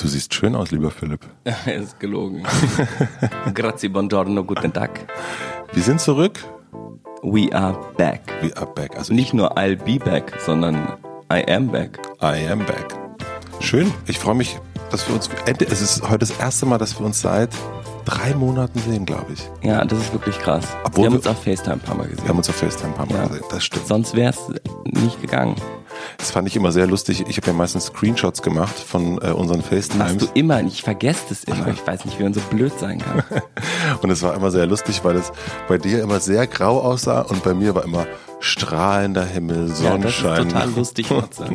Du siehst schön aus, lieber Philipp. ist gelogen. Grazie, buongiorno, guten Tag. Wir sind zurück. We are back. We are back. Also nicht nur I'll be back, sondern I am back. I am back. Schön. Ich freue mich, dass wir uns. Es ist heute das erste Mal, dass wir uns seit drei Monaten sehen, glaube ich. Ja, das ist wirklich krass. Obwohl wir haben wir- uns auf FaceTime ein paar Mal gesehen. Wir haben uns auf FaceTime ein paar Mal Ja. gesehen. Das stimmt. Sonst wäre es nicht gegangen. Das fand ich immer sehr lustig. Ich habe ja meistens Screenshots gemacht von äh, unseren Hast du FaceTimes. immer, ich vergesse das immer. Ich weiß nicht, wie man so blöd sein kann. Und es war immer sehr lustig, weil es bei dir immer sehr grau aussah und bei mir war immer strahlender Himmel, Ja, das ist Sonnenschein. total lustig, Matze.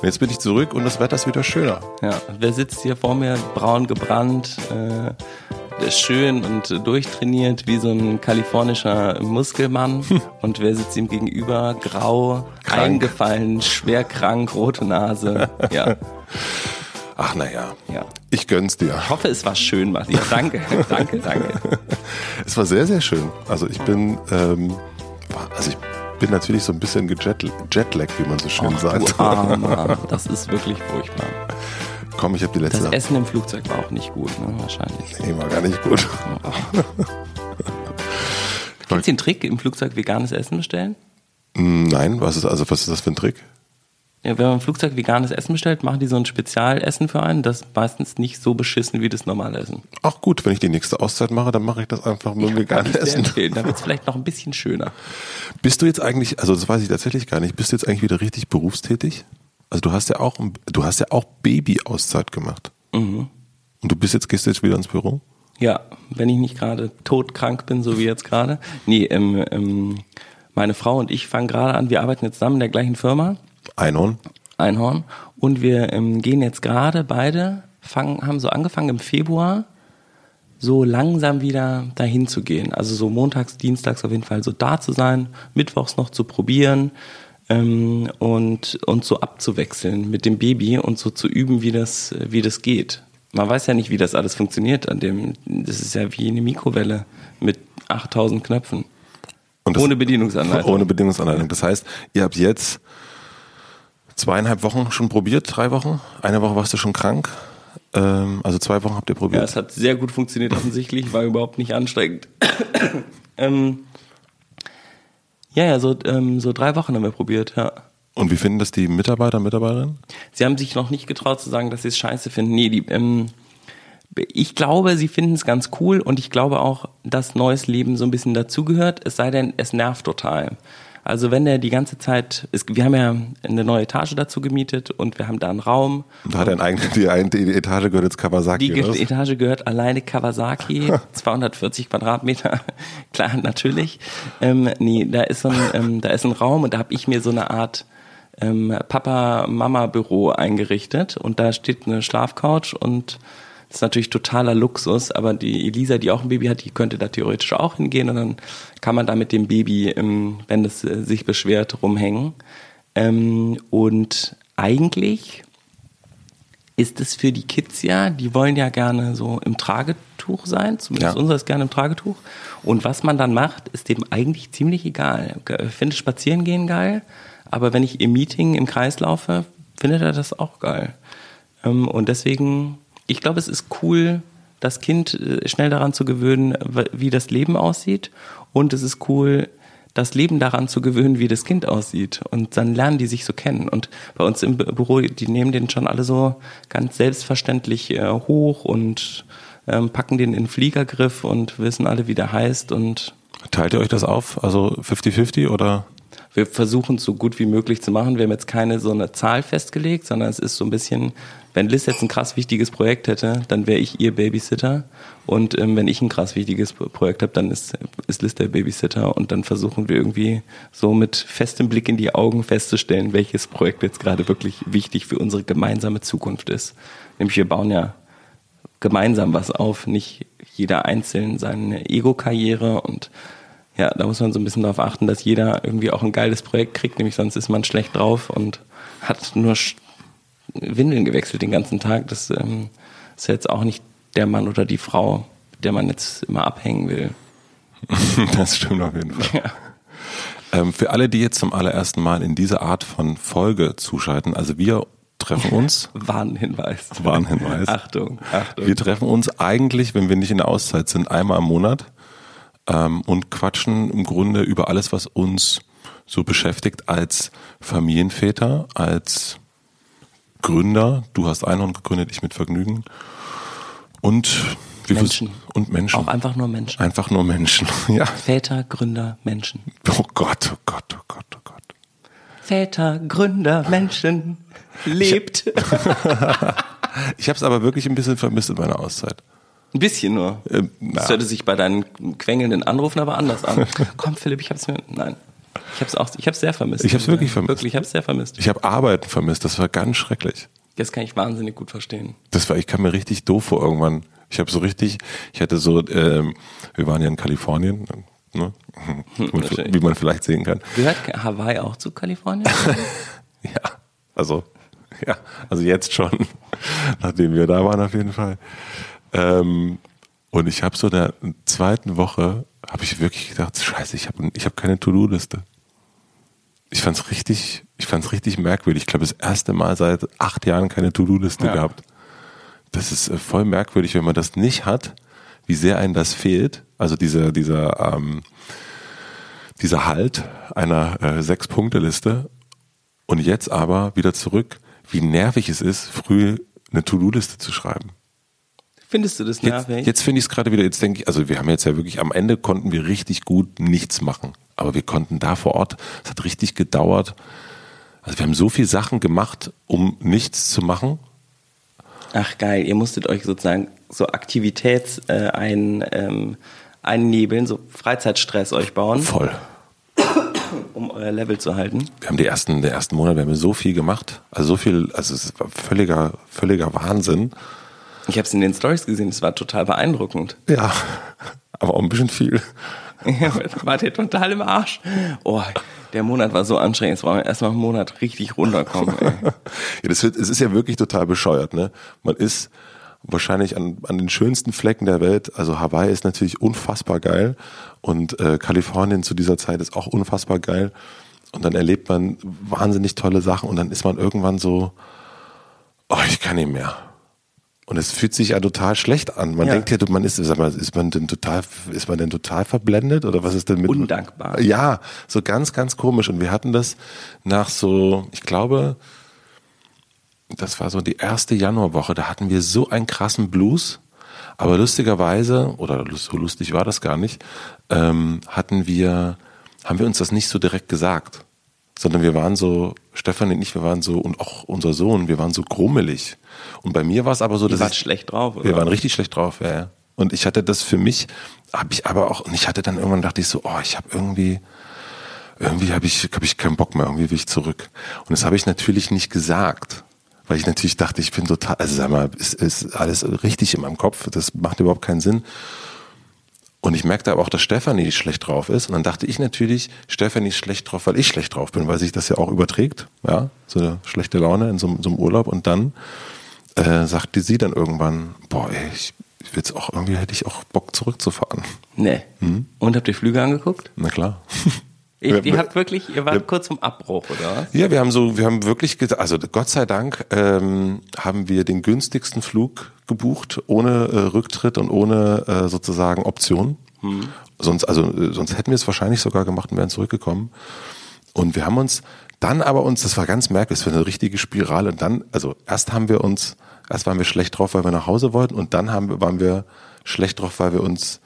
Und jetzt bin ich zurück und das Wetter ist wieder schöner. Ja, wer sitzt hier vor mir, braun gebrannt, äh, schön und durchtrainiert wie so ein kalifornischer Muskelmann. Und wer sitzt ihm gegenüber, grau, Krank. eingefallen, schwer krank, rote Nase. Ja, Ach naja, ja. ich gönn's dir. Ich hoffe, es war schön, Matti. Ja, danke, danke, danke. Es war sehr, sehr schön. Also ich bin, ähm, also ich bin natürlich so ein bisschen gejet- jetlag, wie man so schön Ach, sagt. du Armer, das ist wirklich furchtbar. Komm, ich habe die letzte Das Essen im Flugzeug war auch nicht gut, ne? wahrscheinlich. Nee, war gar nicht gut. Kennst du den Trick, im Flugzeug veganes Essen bestellen? Hm, Nein, was ist also was ist das für ein Trick? Ja, wenn man im Flugzeug veganes Essen bestellt, machen die so ein Spezialessen für einen, das ist meistens nicht so beschissen wie das normale Essen. Ach gut, wenn ich die nächste Auszeit mache, dann mache ich das einfach mit dem veganen sehr Essen. empfehlen. Da wird es vielleicht noch ein bisschen schöner. Bist du jetzt eigentlich, also das weiß ich tatsächlich gar nicht, bist du jetzt eigentlich wieder richtig berufstätig? Also du hast ja auch, du hast ja auch Baby-Auszeit gemacht. Mhm. Und du bist jetzt, gehst jetzt wieder ins Büro? Ja, wenn ich nicht gerade todkrank bin, so wie jetzt gerade. Nee, ähm, ähm, meine Frau und ich fangen gerade an, wir arbeiten jetzt zusammen in der gleichen Firma, Einhorn? Einhorn, und wir ähm, gehen jetzt gerade beide, fangen, haben so angefangen im Februar, so langsam wieder dahin zu gehen. Also so montags, dienstags auf jeden Fall so da zu sein, mittwochs noch zu probieren ähm, und, und so abzuwechseln mit dem Baby und so zu üben, wie das, wie das geht. Man weiß ja nicht, wie das alles funktioniert an dem, das ist ja wie eine Mikrowelle mit 8000 Knöpfen. Das- Ohne Bedienungsanleitung. Ohne Bedienungsanleitung. Das heißt, ihr habt jetzt zweieinhalb Wochen schon probiert, drei Wochen. Eine Woche warst du schon krank. Ähm, also zwei Wochen habt ihr Ja, probiert. es hat sehr gut funktioniert offensichtlich, war überhaupt nicht anstrengend. ähm, ja, ja, so, ähm, so drei Wochen haben wir probiert, ja. Und wie finden das die Mitarbeiter und Mitarbeiterinnen? Sie haben sich noch nicht getraut zu sagen, dass sie es scheiße finden. Nee, die, ähm, ich glaube, sie finden es ganz cool und ich glaube auch, dass neues Leben so ein bisschen dazugehört, es sei denn, es nervt total. Also wenn der die ganze Zeit, es, wir haben ja eine neue Etage dazu gemietet und wir haben da einen Raum Da hat ein eigen, die, ein- die Etage gehört jetzt Kawasaki. Die oder? Etage gehört alleine Kawasaki, 240 Quadratmeter, klar, natürlich. Ähm, nee, da ist so ein, ähm, da ist ein Raum und da habe ich mir so eine Art ähm, Papa-Mama-Büro eingerichtet und da steht eine Schlafcouch und das ist natürlich totaler Luxus, aber die Elisa, die auch ein Baby hat, die könnte da theoretisch auch hingehen und dann kann man da mit dem Baby, ähm, wenn es äh, sich beschwert, rumhängen. Ähm, und eigentlich ist es für die Kids ja, die wollen ja gerne so im Tragetuch sein, zumindest Ja. unser ist gerne im Tragetuch. Und was man dann macht, ist dem eigentlich ziemlich egal. Ich finde spazieren gehen geil, aber wenn ich im Meeting im Kreis laufe, findet er das auch geil. Ähm, Und deswegen, ich glaube, es ist cool, das Kind äh, schnell daran zu gewöhnen, wie das Leben aussieht. Und es ist cool, das Leben daran zu gewöhnen, wie das Kind aussieht. Und dann lernen die sich so kennen. Und bei uns im Bü- Büro, die nehmen den schon alle so ganz selbstverständlich äh, hoch und ähm, packen den in den Fliegergriff und wissen alle, wie der heißt. Und Teilt ihr euch das auf? Also 50-50 oder? wir versuchen es so gut wie möglich zu machen. Wir haben jetzt keine so eine Zahl festgelegt, sondern es ist so ein bisschen, wenn Liz jetzt ein krass wichtiges Projekt hätte, dann wäre ich ihr Babysitter. Und ähm, wenn ich ein krass wichtiges Projekt habe, dann ist, ist Liz der Babysitter. Und dann versuchen wir irgendwie so mit festem Blick in die Augen festzustellen, welches Projekt jetzt gerade wirklich wichtig für unsere gemeinsame Zukunft ist. Nämlich wir bauen ja gemeinsam was auf, nicht jeder einzeln seine Ego-Karriere und ja, da muss man so ein bisschen darauf achten, dass jeder irgendwie auch ein geiles Projekt kriegt, nämlich sonst ist man schlecht drauf und hat nur Windeln gewechselt den ganzen Tag. Das ähm, ist jetzt auch nicht der Mann oder die Frau, mit der man jetzt immer abhängen will. Das stimmt auf jeden Fall. Ähm, für alle, die jetzt zum allerersten Mal in diese Art von Folge zuschalten, also wir treffen uns. Warnhinweis. Warnhinweis. Achtung, Achtung. Wir treffen uns eigentlich, wenn wir nicht in der Auszeit sind, einmal im Monat ähm, und quatschen im Grunde über alles, was uns so beschäftigt als Familienväter, als Gründer. Du hast Einhorn gegründet, ich mit Vergnügen. Und wir Menschen. Und Menschen. Auch einfach nur Menschen. Einfach nur Menschen. Ja. Väter, Gründer, Menschen. Oh Gott, oh Gott, oh Gott, oh Gott. Väter, Gründer, Menschen. Lebt. Ich habe es aber wirklich ein bisschen vermisst in meiner Auszeit. Ein bisschen nur. Ähm. Das hörte sich bei deinen quengelnden Anrufen aber anders an. Komm, Philipp, ich hab's mir. Nein. Ich hab's auch, ich hab's sehr vermisst. Ich hab's wirklich vermisst. Wirklich, ich hab's sehr vermisst. Ich habe Arbeiten vermisst, das war ganz schrecklich. Das kann ich wahnsinnig gut verstehen. Das war, ich kam mir richtig doof vor irgendwann. Ich habe so richtig, ich hatte so, ähm, wir waren ja in Kalifornien, ne? wie, wie man vielleicht sehen kann. Gehört Hawaii auch zu Kalifornien? Ja, also, ja, also jetzt schon, nachdem wir da waren auf jeden Fall. Ähm, und ich habe so in der zweiten Woche, habe ich wirklich gedacht, scheiße, ich habe ich hab keine To-Do-Liste. Ich fand's richtig, ich fand's richtig merkwürdig. Ich glaube, das erste Mal seit acht Jahren keine To-Do-Liste Ja. gehabt. Das ist äh, voll merkwürdig, wenn man das nicht hat, wie sehr einem das fehlt. Also dieser, dieser, ähm, dieser Halt einer äh, Sechs-Punkte-Liste. Und jetzt aber wieder zurück, wie nervig es ist, früh eine To-Do-Liste zu schreiben. Findest du das Jetzt, nervig? jetzt finde ich es gerade wieder, jetzt denke ich, also wir haben jetzt ja wirklich, am Ende konnten wir richtig gut nichts machen. Aber wir konnten da vor Ort, es hat richtig gedauert. Also wir haben so viel Sachen gemacht, um nichts zu machen. Ach geil, ihr musstet euch sozusagen so Aktivitäts äh, ein, ähm, einnebeln, so Freizeitstress euch bauen, Voll. um euer Level zu halten. Wir haben die ersten, der ersten Monate, wir haben so viel gemacht. Also so viel, also es war völliger, völliger Wahnsinn. Ich habe es in den Stories gesehen, es war total beeindruckend. Ja, aber auch ein bisschen viel. Ja, Wart ihr total im Arsch? Oh, der Monat war so anstrengend. Jetzt brauchen wir erstmal einen Monat richtig runterkommen. Ey. Ja, das wird, es ist ja wirklich total bescheuert, ne? Man ist wahrscheinlich an, an den schönsten Flecken der Welt. Also Hawaii ist natürlich unfassbar geil und äh, Kalifornien zu dieser Zeit ist auch unfassbar geil. Und dann erlebt man wahnsinnig tolle Sachen und dann ist man irgendwann so, oh, ich kann nicht mehr. Und es fühlt sich ja total schlecht an. Man Ja. denkt ja, man ist, sag mal, ist man denn total, ist man denn total verblendet oder was ist denn mit? Undankbar. Ja, so ganz, ganz komisch. Und wir hatten das nach so, ich glaube, das war so die erste Januarwoche, da hatten wir so einen krassen Blues. Aber lustigerweise, oder so lustig war das gar nicht, ähm, hatten wir, haben wir uns das nicht so direkt gesagt. Sondern wir waren so, Stefan und ich, wir waren so, und auch unser Sohn, wir waren so grummelig. Und bei mir war es aber so, Ihr dass wart ich, schlecht drauf, oder? wir waren richtig schlecht drauf, ja, ja. Und ich hatte das für mich, habe ich aber auch, und ich hatte dann irgendwann dachte ich so, oh, ich habe irgendwie, irgendwie habe ich, hab ich keinen Bock mehr, irgendwie will ich zurück. Und das habe ich natürlich nicht gesagt, weil ich natürlich dachte, ich bin total, also sag mal, ist, ist alles richtig in meinem Kopf, das macht überhaupt keinen Sinn. Und ich merkte aber auch, dass Stefanie schlecht drauf ist. Und dann dachte ich natürlich, Stefanie ist schlecht drauf, weil ich schlecht drauf bin, weil sich das ja auch überträgt. Ja, so eine schlechte Laune in so, so einem Urlaub. Und dann äh, sagte sie dann irgendwann, boah, ey, ich, ich will auch, irgendwie hätte ich auch Bock zurückzufahren. Nee. Und habt ihr Flüge angeguckt? Na klar. Ich, ihr habt wirklich, ihr wart wir- kurz vom Abbruch, oder was? Ja, wir haben so, wir haben wirklich, also Gott sei Dank ähm, haben wir den günstigsten Flug gebucht, ohne äh, Rücktritt und ohne äh, sozusagen Option. Sonst, also äh, sonst hätten wir es wahrscheinlich sogar gemacht und wären zurückgekommen. Und wir haben uns dann aber uns, das war ganz merkwürdig, das war eine richtige Spirale. Und dann, also erst haben wir uns, erst waren wir schlecht drauf, weil wir nach Hause wollten, und dann haben, waren wir schlecht drauf, weil wir uns,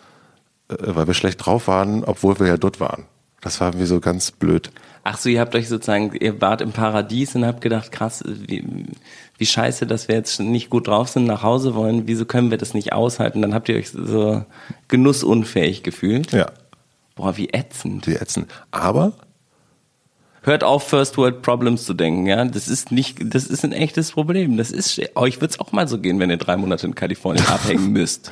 äh, weil wir schlecht drauf waren, obwohl wir ja dort waren. Das war irgendwie so ganz blöd. Ach so, ihr habt euch sozusagen, ihr wart im Paradies und habt gedacht, krass, wie, wie scheiße, dass wir jetzt nicht gut drauf sind, nach Hause wollen, wieso können wir das nicht aushalten? Dann habt ihr euch so genussunfähig gefühlt. Ja, Boah, wie ätzend. die ätzen. Aber Hört auf, First World Problems zu denken, ja. Das ist nicht, das ist ein echtes Problem. Das ist, euch wird's auch mal so gehen, wenn ihr drei Monate in Kalifornien abhängen müsst.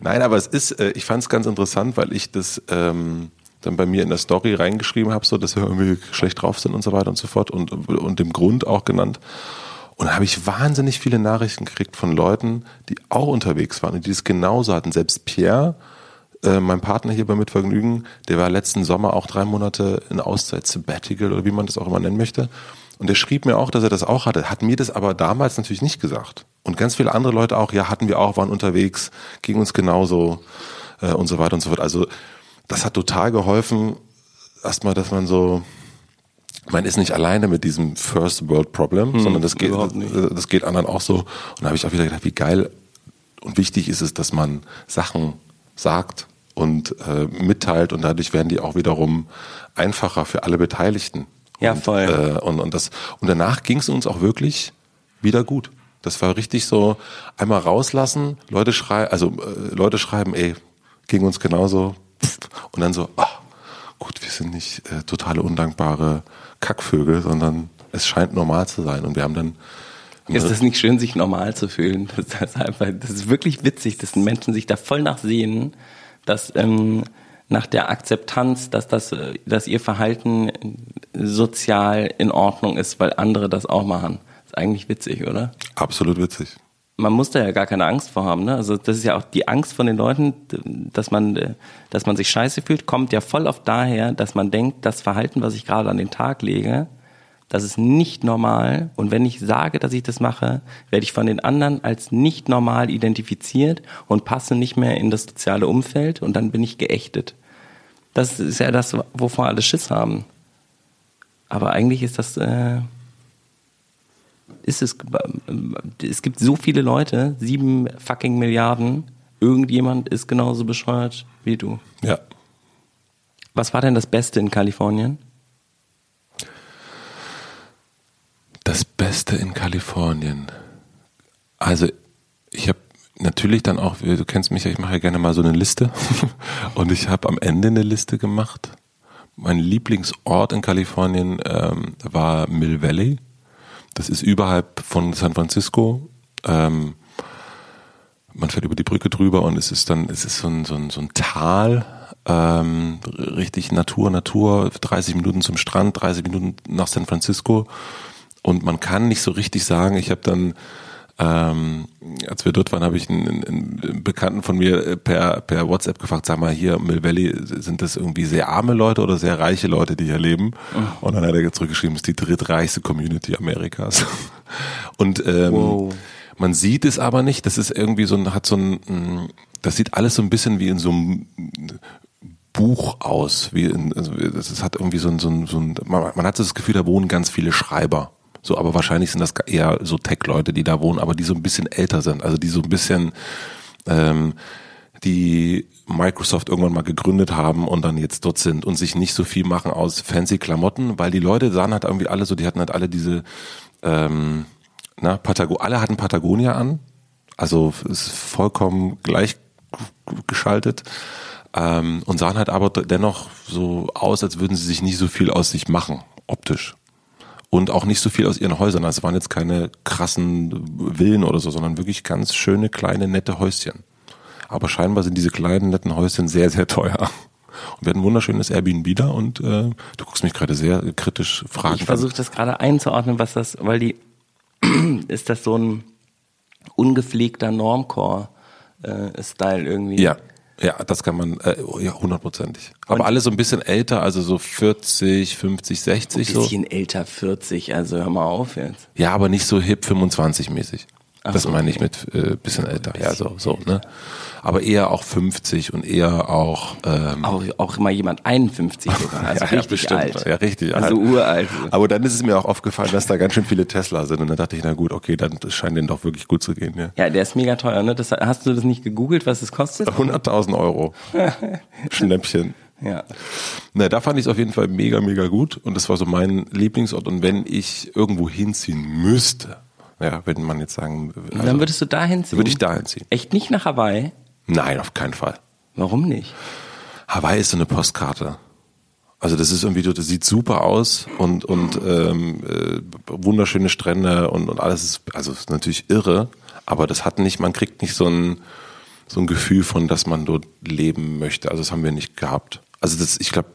Nein, aber es ist, äh, ich fand es ganz interessant, weil ich das ähm, dann bei mir in der Story reingeschrieben habe, so dass wir irgendwie schlecht drauf sind und so weiter und so fort und, und dem Grund auch genannt. Und da habe ich wahnsinnig viele Nachrichten gekriegt von Leuten, die auch unterwegs waren und die es genauso hatten. Selbst Pierre, äh, mein Partner hier bei Mitvergnügen, der war letzten Sommer auch drei Monate in Auszeit, Sabbatical oder wie man das auch immer nennen möchte. Und der schrieb mir auch, dass er das auch hatte, hat mir das aber damals natürlich nicht gesagt. Und ganz viele andere Leute auch, ja, hatten wir auch, waren unterwegs, ging uns genauso äh, und so weiter und so fort. Also das hat total geholfen, erstmal, dass man so, man ist nicht alleine mit diesem First World Problem, hm, sondern das geht, das geht anderen auch so. Und da habe ich auch wieder gedacht, wie geil und wichtig ist es, dass man Sachen sagt und äh, mitteilt und dadurch werden die auch wiederum einfacher für alle Beteiligten. Ja, und, voll. Äh, und, und, das, und danach ging es uns auch wirklich wieder gut. Das war richtig so, einmal rauslassen, Leute schreiben, also äh, Leute schreiben, ey, ging uns genauso. Und dann so, ach, gut, wir sind nicht äh, totale undankbare Kackvögel, sondern es scheint normal zu sein. Und wir haben dann ist das nicht schön, sich normal zu fühlen? Das ist, einfach, das ist wirklich witzig, dass Menschen sich da voll nachsehen, dass ähm, nach der Akzeptanz, dass das, äh, dass ihr Verhalten sozial in Ordnung ist, weil andere das auch machen. Das ist eigentlich witzig, oder? Absolut witzig. Man muss da ja gar keine Angst vor haben. Ne? Also das ist ja auch die Angst von den Leuten, dass man, äh, dass man sich scheiße fühlt, kommt ja voll oft daher, dass man denkt, das Verhalten, was ich gerade an den Tag lege, das ist nicht normal. Und wenn ich sage, dass ich das mache, werde ich von den anderen als nicht normal identifiziert und passe nicht mehr in das soziale Umfeld und dann bin ich geächtet. Das ist ja das, wovor alle Schiss haben. Aber eigentlich ist das, äh, ist es, es gibt so viele Leute, sieben fucking Milliarden, irgendjemand ist genauso bescheuert wie du. Ja. Was war denn das Beste in Kalifornien? Das Beste in Kalifornien. Also ich habe natürlich dann auch, du kennst mich ja, ich mache ja gerne mal so eine Liste und ich habe am Ende eine Liste gemacht. Mein Lieblingsort in Kalifornien ähm, war Mill Valley. Das ist überhalb von San Francisco. Ähm, man fährt über die Brücke drüber und es ist dann, es ist so ein, so ein, so ein Tal, ähm, richtig Natur, Natur, 30 Minuten zum Strand, 30 Minuten nach San Francisco und man kann nicht so richtig sagen, ich habe dann ähm, als wir dort waren, habe ich einen, einen, Bekannten von mir äh, per, per WhatsApp gefragt, sag mal, hier Mill Valley, sind das irgendwie sehr arme Leute oder sehr reiche Leute, die hier leben? Oh. Und dann hat er zurückgeschrieben, es ist die drittreichste Community Amerikas. Und ähm, wow. man sieht es aber nicht, das ist irgendwie so ein, hat so ein, das sieht alles so ein bisschen wie in so einem Buch aus, wie in, also das hat irgendwie so ein, so ein, so ein man, man hat das Gefühl, da wohnen ganz viele Schreiber so, aber wahrscheinlich sind das eher so Tech-Leute, die da wohnen, aber die so ein bisschen älter sind, also die so ein bisschen ähm, die Microsoft irgendwann mal gegründet haben und dann jetzt dort sind und sich nicht so viel machen aus fancy Klamotten, weil die Leute sahen halt irgendwie alle so, die hatten halt alle diese, ähm, na, Patago alle hatten Patagonia an, also ist vollkommen gleich geschaltet ähm, und sahen halt aber dennoch so aus, als würden sie sich nicht so viel aus sich machen, optisch und auch nicht so viel aus ihren Häusern. Also es waren jetzt keine krassen Villen oder so, sondern wirklich ganz schöne, kleine, nette Häuschen. Aber scheinbar sind diese kleinen, netten Häuschen sehr, sehr teuer. Und wir hatten ein wunderschönes Airbnb da und äh, du guckst mich gerade sehr kritisch fragen. Ich versuche das gerade einzuordnen, was das, weil die, ist das so ein ungepflegter Normcore-Style äh, irgendwie? Ja, ja, das kann man, äh, ja, hundertprozentig. Aber und alle so ein bisschen älter, also so 40, 50, 60 so. Ein bisschen so. älter 40, also hör mal auf jetzt. Ja, aber nicht so hip 25 mäßig. Ach das so, meine ich mit äh, bisschen älter. Bisschen ja, so, so, ne? Aber eher auch 50 und eher auch ähm, auch, auch immer jemand 51 sogar, also ja, richtig ja, alt. Ja, richtig also alt. uralt. Aber dann ist es mir auch aufgefallen, dass da ganz schön viele Tesla sind und dann dachte ich, na gut, okay, dann scheint denen doch wirklich gut zu gehen, ja. Ja, der ist mega teuer, ne? Das, hast du das nicht gegoogelt, was es kostet? 100.000 Euro. Schnäppchen. Ja. Na, da fand ich es auf jeden Fall mega, mega gut und das war so mein Lieblingsort und wenn ich irgendwo hinziehen müsste, ja, wenn man jetzt sagen. Also, dann würdest du dahin ziehen? Würde ich dahin ziehen. Echt nicht nach Hawaii? Nein, auf keinen Fall. Warum nicht? Hawaii ist so eine Postkarte. Also das ist irgendwie, das sieht super aus und und ähm, äh, wunderschöne Strände und, und alles ist, also ist natürlich irre, aber das hat nicht, man kriegt nicht so ein so ein Gefühl von, dass man dort leben möchte. Also das haben wir nicht gehabt. Also das, ich glaube,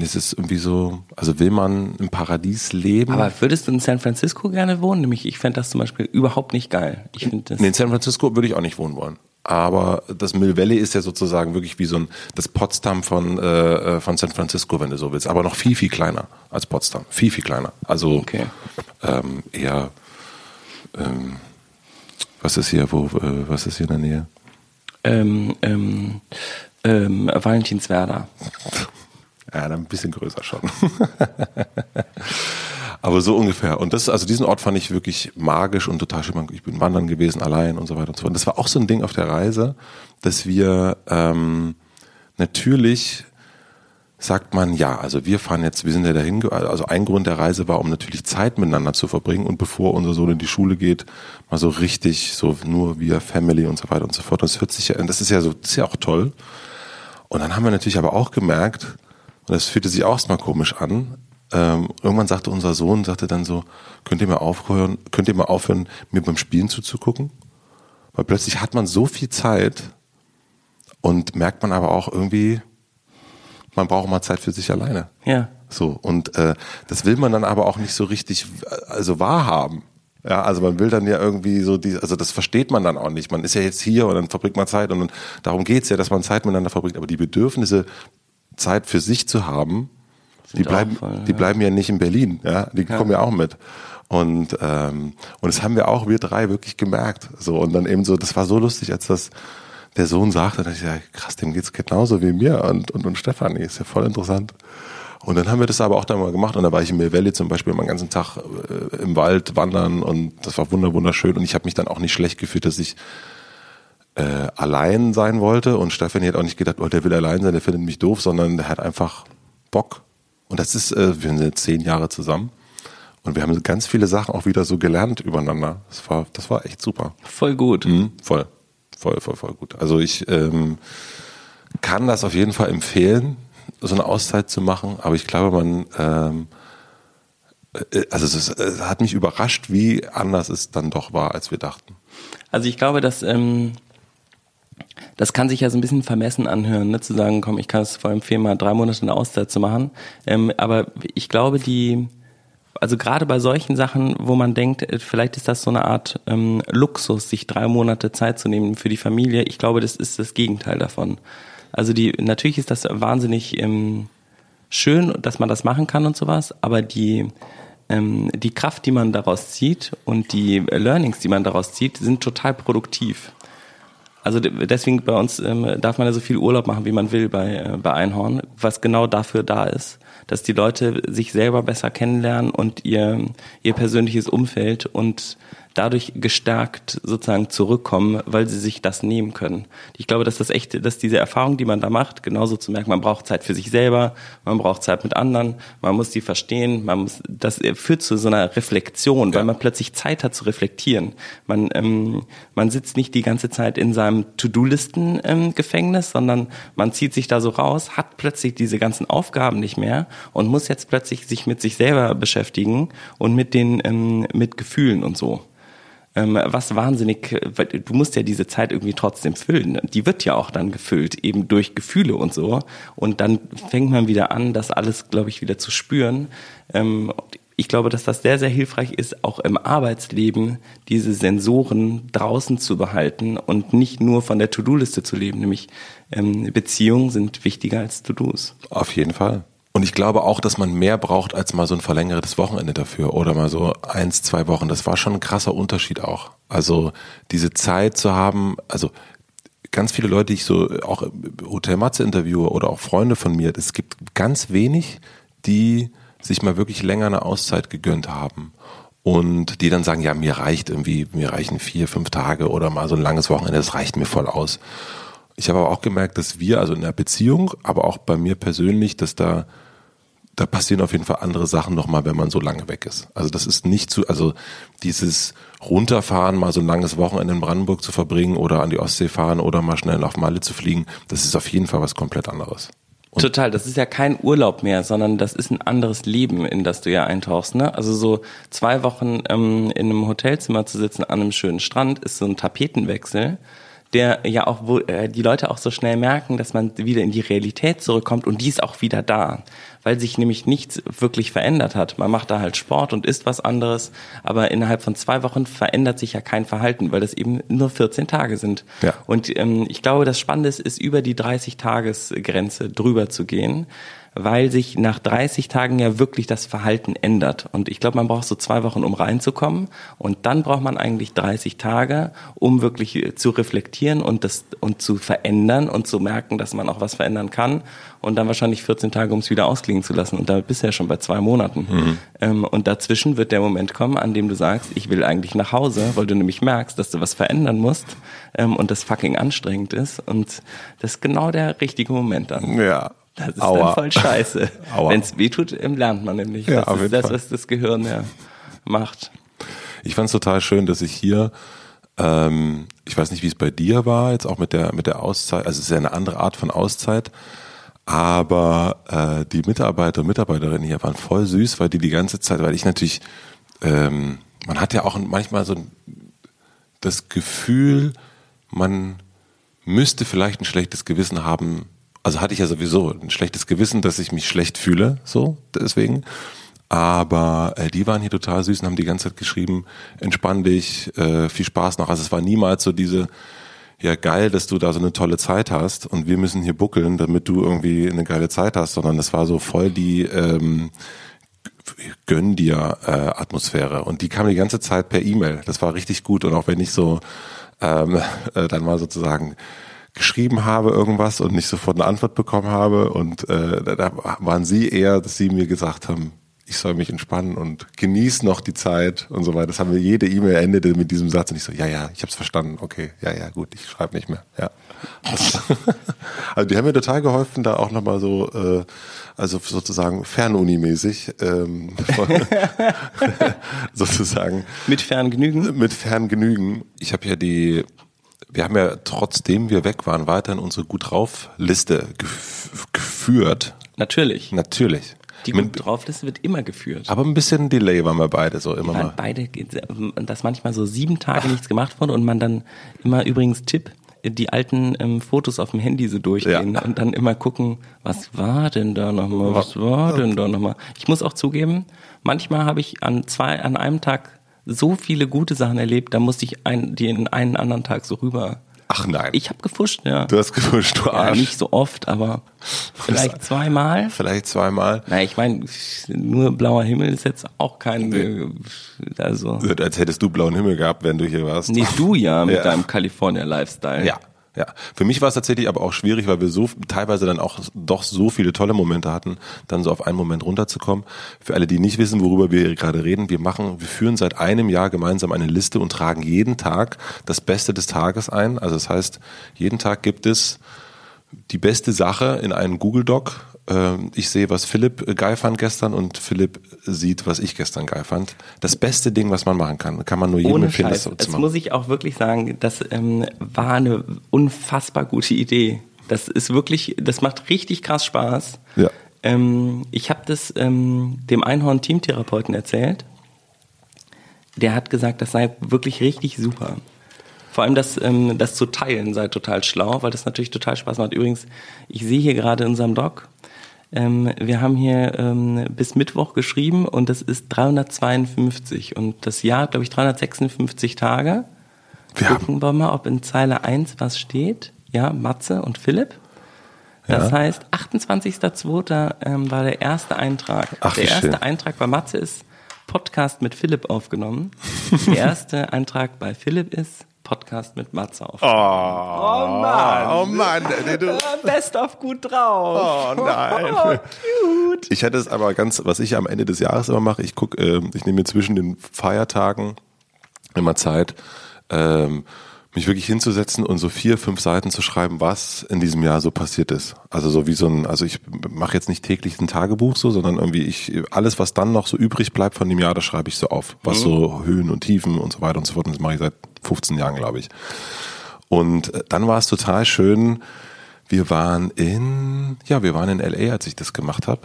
es ist irgendwie so, also will man im Paradies leben. Aber würdest du in San Francisco gerne wohnen? Nämlich, ich fände das zum Beispiel überhaupt nicht geil. Ich das. Nee, in San Francisco würde ich auch nicht wohnen wollen. aber das Mill Valley ist ja sozusagen wirklich wie so ein das Potsdam von äh, äh, von San Francisco, wenn du so willst, aber noch viel viel kleiner als Potsdam, viel viel kleiner. Also Okay. ähm, eher ähm, was ist hier, wo äh, was ist hier in der Nähe? Ähm, ähm, ähm, Valentinswerder. Ja, dann ein bisschen größer schon. Aber so ungefähr. Und das, also diesen Ort fand ich wirklich magisch und total schön. Ich bin wandern gewesen, allein und so weiter und so fort. Und das war auch so ein Ding auf der Reise, dass wir ähm, natürlich sagt man ja, also wir fahren jetzt, wir sind ja dahin, also ein Grund der Reise war, um natürlich Zeit miteinander zu verbringen und bevor unser Sohn in die Schule geht, mal so richtig, so nur wir Family und so weiter und so fort. Das hört sich ja, das ist ja so, das ist ja auch toll. Und dann haben wir natürlich aber auch gemerkt, und das fühlte sich auch erstmal komisch an, ähm, irgendwann sagte unser Sohn, sagte dann so, könnt ihr mal aufhören, könnt ihr mal aufhören, mir beim Spielen zuzugucken? Weil plötzlich hat man so viel Zeit und merkt man aber auch irgendwie, man braucht mal Zeit für sich alleine. Ja. So, und äh, das will man dann aber auch nicht so richtig also wahrhaben. Ja, also man will dann ja irgendwie so die, also das versteht man dann auch nicht. Man ist ja jetzt hier und dann verbringt man Zeit und dann, darum geht's ja, dass man Zeit miteinander verbringt. Aber die Bedürfnisse, Zeit für sich zu haben, die bleiben, voll, die ja. bleiben ja nicht in Berlin, ja, die kommen ja auch mit. Und ähm, und das haben wir auch wir drei wirklich gemerkt. So und dann eben so, das war so lustig, als das der Sohn sagte, dann ich, ja, krass, dem geht's genauso wie mir und und, und Stefanie, ist ja voll interessant. Und dann haben wir das aber auch dann mal gemacht und da war ich in Mill Valley zum Beispiel mal den ganzen Tag äh, im Wald wandern und das war wunder wunderschön und ich habe mich dann auch nicht schlecht gefühlt, dass ich äh, allein sein wollte und Stefanie hat auch nicht gedacht, oh, der will allein sein, der findet mich doof, sondern der hat einfach Bock. Und das ist, äh, wir sind jetzt zehn Jahre zusammen und wir haben ganz viele Sachen auch wieder so gelernt übereinander. Das war, das war echt super. Voll gut. Mhm, voll, voll, voll, voll gut. Also ich ähm, kann das auf jeden Fall empfehlen, so eine Auszeit zu machen, aber ich glaube, man, ähm, äh, also es, es hat mich überrascht, wie anders es dann doch war, als wir dachten. Also ich glaube, dass ähm, das kann sich ja so ein bisschen vermessen anhören, ne? zu sagen, komm, ich kann es voll empfehlen, mal drei Monate eine Auszeit zu machen. Ähm, aber ich glaube, die, also gerade bei solchen Sachen, wo man denkt, äh, vielleicht ist das so eine Art ähm, Luxus, sich drei Monate Zeit zu nehmen für die Familie. Ich glaube, das ist das Gegenteil davon. Also die, natürlich ist das wahnsinnig ähm, schön, dass man das machen kann und sowas, aber die, ähm, die Kraft, die man daraus zieht und die Learnings, die man daraus zieht, sind total produktiv. Also de- deswegen bei uns ähm, darf man ja so viel Urlaub machen, wie man will bei, äh, bei Einhorn, was genau dafür da ist, dass die Leute sich selber besser kennenlernen und ihr, ihr persönliches Umfeld und dadurch gestärkt sozusagen zurückkommen, weil sie sich das nehmen können. Ich glaube, dass das echt, dass diese Erfahrung, die man da macht, genauso zu merken, man braucht Zeit für sich selber, man braucht Zeit mit anderen, man muss die verstehen, man muss, das führt zu so einer Reflexion, weil man plötzlich Zeit hat zu reflektieren. Man, ähm, man sitzt nicht die ganze Zeit in seinem To-Do-Listen-Gefängnis, sondern man zieht sich da so raus, hat plötzlich diese ganzen Aufgaben nicht mehr und muss jetzt plötzlich sich mit sich selber beschäftigen und mit den, ähm, mit Gefühlen und so ähm, was wahnsinnig, weil du musst ja diese Zeit irgendwie trotzdem füllen. Die wird ja auch dann gefüllt, eben durch Gefühle und so. Und dann fängt man wieder an, das alles, glaube ich, wieder zu spüren. Ähm, ich glaube, dass das sehr, sehr hilfreich ist, auch im Arbeitsleben diese Sensoren draußen zu behalten und nicht nur von der To-Do-Liste zu leben. Nämlich ähm, Beziehungen sind wichtiger als To-Dos. Auf jeden Fall. Und ich glaube auch, dass man mehr braucht als mal so ein verlängertes Wochenende dafür oder mal so eins, zwei Wochen. Das war schon ein krasser Unterschied auch. Also diese Zeit zu haben, also ganz viele Leute, die ich so auch Hotel Matze interviewe oder auch Freunde von mir, es gibt ganz wenig, die sich mal wirklich länger eine Auszeit gegönnt haben. Und die dann sagen, ja, mir reicht irgendwie, mir reichen vier, fünf Tage oder mal so ein langes Wochenende, das reicht mir voll aus. Ich habe aber auch gemerkt, dass wir, also in der Beziehung, aber auch bei mir persönlich, dass da, da passieren auf jeden Fall andere Sachen nochmal, wenn man so lange weg ist. Also das ist nicht zu, also dieses Runterfahren, mal so ein langes Wochenende in Brandenburg zu verbringen oder an die Ostsee fahren oder mal schnell auf Malle zu fliegen, das ist auf jeden Fall was komplett anderes. Und Total, das ist ja kein Urlaub mehr, sondern das ist ein anderes Leben, in das du ja eintauchst. Ne? Also so zwei Wochen ähm, in einem Hotelzimmer zu sitzen an einem schönen Strand ist so ein Tapetenwechsel, der ja auch, wo äh, die Leute auch so schnell merken, dass man wieder in die Realität zurückkommt und die ist auch wieder da, weil sich nämlich nichts wirklich verändert hat. Man macht da halt Sport und isst was anderes, aber innerhalb von zwei Wochen verändert sich ja kein Verhalten, weil das eben nur 14 Tage sind. Ja. Und ähm, ich glaube, das Spannende ist, ist über die 30-Tages-Grenze drüber zu gehen weil sich nach 30 Tagen ja wirklich das Verhalten ändert. Und ich glaube, man braucht so zwei Wochen, um reinzukommen. Und dann braucht man eigentlich 30 Tage, um wirklich äh, zu reflektieren und das und zu verändern und zu merken, dass man auch was verändern kann. Und dann wahrscheinlich 14 Tage, um es wieder ausklingen zu lassen. Und damit bist du ja schon bei zwei Monaten. Mhm. Ähm, und dazwischen wird der Moment kommen, an dem du sagst, ich will eigentlich nach Hause, weil du nämlich merkst, dass du was verändern musst ähm, und das fucking anstrengend ist. Und das ist genau der richtige Moment dann. Ja. Das ist Aua. dann voll scheiße. Wenn es wehtut, ähm, lernt man nämlich. Ja, das ist das, Fall. was das Gehirn ja macht. Ich fand es total schön, dass ich hier, ähm, ich weiß nicht, wie es bei dir war, jetzt auch mit der, mit der Auszeit, also es ist ja eine andere Art von Auszeit, aber äh, die Mitarbeiter und Mitarbeiterinnen hier waren voll süß, weil die die ganze Zeit, weil ich natürlich, ähm, man hat ja auch manchmal so das Gefühl, man müsste vielleicht ein schlechtes Gewissen haben. Also hatte ich ja sowieso ein schlechtes Gewissen, dass ich mich schlecht fühle, so deswegen. Aber äh, die waren hier total süß und haben die ganze Zeit geschrieben, entspann dich, äh, viel Spaß noch. Also es war niemals so diese, ja geil, dass du da so eine tolle Zeit hast und wir müssen hier buckeln, damit du irgendwie eine geile Zeit hast, sondern das war so voll die ähm, gönn dir äh, Atmosphäre und die kam die ganze Zeit per E-Mail. Das war richtig gut und auch wenn ich so ähm, äh, dann mal sozusagen geschrieben habe irgendwas und nicht sofort eine Antwort bekommen habe und äh, da, waren sie eher, dass sie mir gesagt haben, ich soll mich entspannen und genieß noch die Zeit und so weiter. Das haben wir jede E-Mail endete mit diesem Satz und ich so, ja, ja, ich habe es verstanden, okay, ja, ja, gut, ich schreibe nicht mehr, ja. also die haben mir total geholfen, da auch nochmal so, äh, also sozusagen Fernuni-mäßig, ähm, sozusagen Mit Ferngnügen. mit Ferngenügen. Ich habe ja die, wir haben ja trotzdem wir weg waren, weiterhin unsere gut drauf Liste gef geführt. Natürlich. Natürlich. Die Mit, gut draufliste wird immer geführt. aber ein bisschen Delay waren wir beide so immer mal. beide, dass manchmal so sieben Tage nichts gemacht wurde und man dann immer übrigens Tipp, die alten ähm, Fotos auf dem Handy so durchgehen Ja. und dann immer gucken, was war denn da nochmal, was war denn da nochmal. Ich muss auch zugeben, manchmal habe ich an zwei, an einem Tag so viele gute Sachen erlebt, da musste ich ein, die in einen anderen Tag so rüber. Ach nein. Ich habe gefuscht, ja. du hast gewusst, du ja Arsch. nicht so oft, aber vielleicht zweimal. Vielleicht zweimal. Na, ich meine, nur blauer Himmel ist jetzt auch kein, äh, also. Als hättest du blauen Himmel gehabt, wenn du hier warst. Nee, du ja mit Ja. deinem California-Lifestyle. Ja, ja. Für mich war es tatsächlich aber auch schwierig, weil wir so teilweise dann auch doch so viele tolle Momente hatten, dann so auf einen Moment runterzukommen. Für alle, die nicht wissen, worüber wir gerade reden, wir machen, wir führen seit einem Jahr gemeinsam eine Liste und tragen jeden Tag das Beste des Tages ein. Also das heißt, jeden Tag gibt es die beste Sache in einem Google Doc. Ähm, Ich sehe, was Philipp äh, geil fand gestern und Philipp sieht, was ich gestern geil fand. Das beste Ding, was man machen kann, kann man nur jedem Ohne empfehlen, das Scheiß. so Das zu machen. muss ich auch wirklich sagen, das ähm, war eine unfassbar gute Idee. Das ist wirklich, das macht richtig krass Spaß. Ja. Ähm, ich habe das ähm, dem Einhorn-Teamtherapeuten erzählt. Der hat gesagt, das sei wirklich richtig super. Vor allem das, ähm, das zu teilen sei total schlau, weil das natürlich total Spaß macht. Übrigens, ich sehe hier gerade in unserem Doc, ähm, wir haben hier ähm, bis Mittwoch geschrieben und das ist 352 und das Jahr, glaube ich, 356 Tage. Wir haben- Gucken wir mal, ob in Zeile 1 was steht. Ja, Matze und Philipp. Das Ja. heißt, 28.02. Ähm, war der erste Eintrag. Ach, der erste schön. Eintrag bei Matze ist Podcast mit Philipp aufgenommen. der erste Eintrag bei Philipp ist Podcast mit Matze aufgenommen. Oh, Mann. Oh Mann. Du. Best of gut drauf. Oh nein. cute. Ich hätte es aber ganz, was ich am Ende des Jahres immer mache, ich gucke, ähm, ich nehme mir zwischen den Feiertagen immer Zeit, ähm, mich wirklich hinzusetzen und so vier, fünf Seiten zu schreiben, was in diesem Jahr so passiert ist. Also so wie so ein, also ich mache jetzt nicht täglich ein Tagebuch so, sondern irgendwie ich, alles, was dann noch so übrig bleibt von dem Jahr, das schreibe ich so auf. Was so Höhen und Tiefen und so weiter und so fort. Und das mache ich seit 15 Jahren, glaube ich. Und äh, dann war es total schön. Wir waren in, ja, wir waren in LA, als ich das gemacht habe.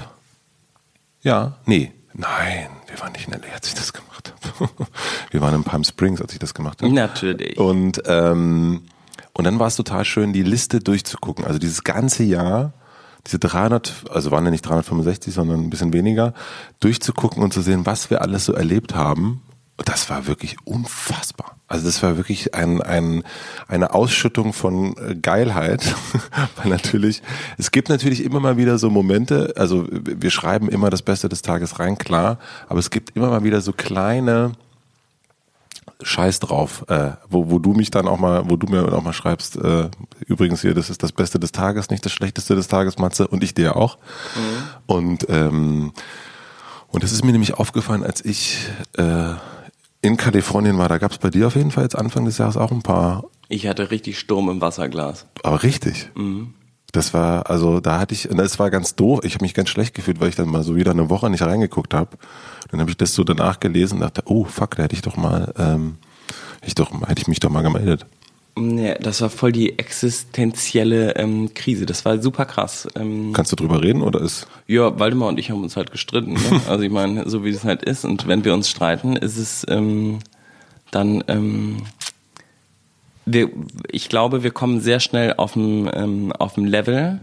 Ja, nee, nein, wir waren nicht in LA, als ich das gemacht habe. wir waren in Palm Springs, als ich das gemacht habe. Natürlich. Und ähm, Und dann war es total schön, die Liste durchzugucken. Also dieses ganze Jahr, diese 300, also waren ja nicht 365, sondern ein bisschen weniger, durchzugucken und zu sehen, was wir alles so erlebt haben. Das war wirklich unfassbar. Also das war wirklich ein, ein, eine Ausschüttung von äh, Geilheit, weil natürlich, es gibt natürlich immer mal wieder so Momente, also wir schreiben immer das Beste des Tages rein, klar, aber es gibt immer mal wieder so kleine, Scheiß drauf, äh, wo, wo du mich dann auch mal, wo du mir auch mal schreibst, äh, übrigens hier, das ist das Beste des Tages, nicht das Schlechteste des Tages, Matze, und ich dir auch. Mhm. Und ähm, und das ist mir nämlich aufgefallen, als ich äh, in Kalifornien war, da gab es bei dir auf jeden Fall jetzt Anfang des Jahres auch ein paar. Ich hatte richtig Sturm im Wasserglas. Aber richtig. Mhm. Das war, also da hatte ich, das war ganz doof. Ich habe mich ganz schlecht gefühlt, weil ich dann mal so wieder eine Woche nicht reingeguckt habe. Dann habe ich das so danach gelesen und dachte, oh fuck, da hätte ich doch mal, ähm, hätte ich doch, hätte ich mich doch mal gemeldet. Nee, das war voll die existenzielle ähm, Krise. Das war super krass. Ähm, Kannst du drüber reden oder ist? Ja, Waldemar und ich haben uns halt gestritten. Ne? also ich meine, so wie es halt ist. Und wenn wir uns streiten, ist es ähm, dann ähm, wir, ich glaube, wir kommen sehr schnell auf dem, ähm, auf dem Level.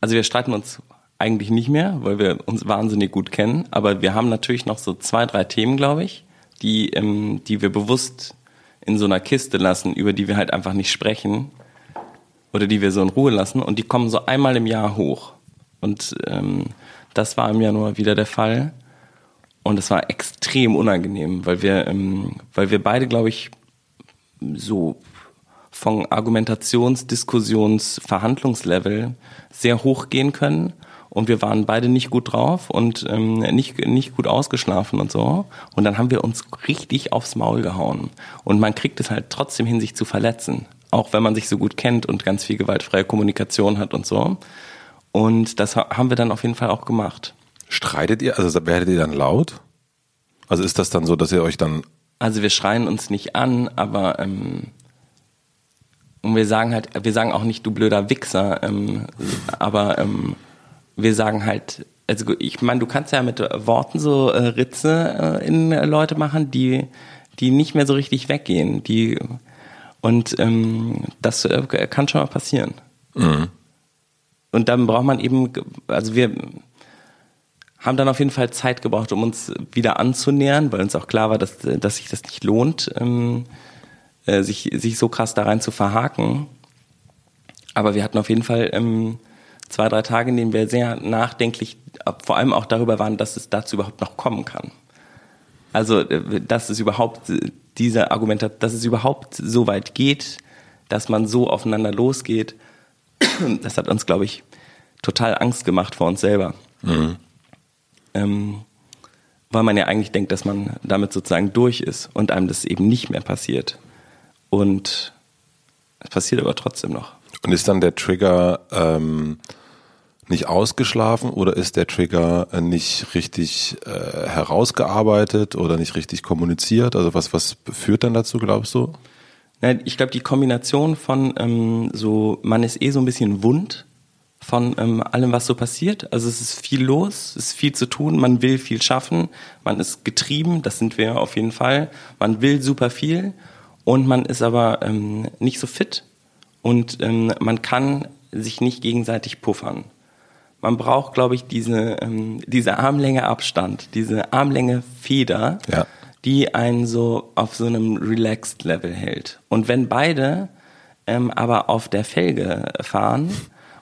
Also wir streiten uns eigentlich nicht mehr, weil wir uns wahnsinnig gut kennen. Aber wir haben natürlich noch so zwei, drei Themen, glaube ich, die, ähm, die wir bewusst in so einer Kiste lassen, über die wir halt einfach nicht sprechen oder die wir so in Ruhe lassen. Und die kommen so einmal im Jahr hoch. Und ähm, das war im Januar wieder der Fall. Und es war extrem unangenehm, weil wir, ähm, weil wir beide, glaube ich, so von Argumentations-, Diskussions-, Verhandlungslevel sehr hoch gehen können. Und wir waren beide nicht gut drauf und ähm, nicht, nicht gut ausgeschlafen und so. Und dann haben wir uns richtig aufs Maul gehauen. Und man kriegt es halt trotzdem hin, sich zu verletzen. Auch wenn man sich so gut kennt und ganz viel gewaltfreie Kommunikation hat und so. Und das haben wir dann auf jeden Fall auch gemacht. Streitet ihr? Also werdet ihr dann laut? Also ist das dann so, dass ihr euch dann also wir schreien uns nicht an, aber ähm, und wir sagen halt, wir sagen auch nicht du blöder Wichser, ähm, aber ähm, wir sagen halt, also ich meine, du kannst ja mit Worten so äh, Ritze äh, in Leute machen, die die nicht mehr so richtig weggehen, die und ähm, das äh, kann schon mal passieren. Mhm. Und dann braucht man eben, also wir haben dann auf jeden Fall Zeit gebraucht, um uns wieder anzunähern, weil uns auch klar war, dass, dass sich das nicht lohnt, ähm, äh, sich, sich so krass da rein zu verhaken. Aber wir hatten auf jeden Fall ähm, zwei, drei Tage, in denen wir sehr nachdenklich, vor allem auch darüber waren, dass es dazu überhaupt noch kommen kann. Also, äh, dass es überhaupt diese Argumente, dass es überhaupt so weit geht, dass man so aufeinander losgeht, das hat uns, glaube ich, total Angst gemacht vor uns selber. Mhm ähm, weil man ja eigentlich denkt, dass man damit sozusagen durch ist und einem das eben nicht mehr passiert. Und es passiert aber trotzdem noch. Und ist dann der Trigger ähm, nicht ausgeschlafen oder ist der Trigger nicht richtig äh, herausgearbeitet oder nicht richtig kommuniziert? Also was, was führt dann dazu, glaubst du? Ich glaube, die Kombination von ähm, so, man ist eh so ein bisschen wund von ähm, allem, was so passiert. Also es ist viel los, es ist viel zu tun, man will viel schaffen, man ist getrieben, das sind wir auf jeden Fall. Man will super viel und man ist aber ähm, nicht so fit und ähm, man kann sich nicht gegenseitig puffern. Man braucht, glaube ich, diese, ähm, diese Armlänge Abstand, diese Armlänge Feder, ja. die einen so auf so einem relaxed Level hält. Und wenn beide ähm, aber auf der Felge fahren,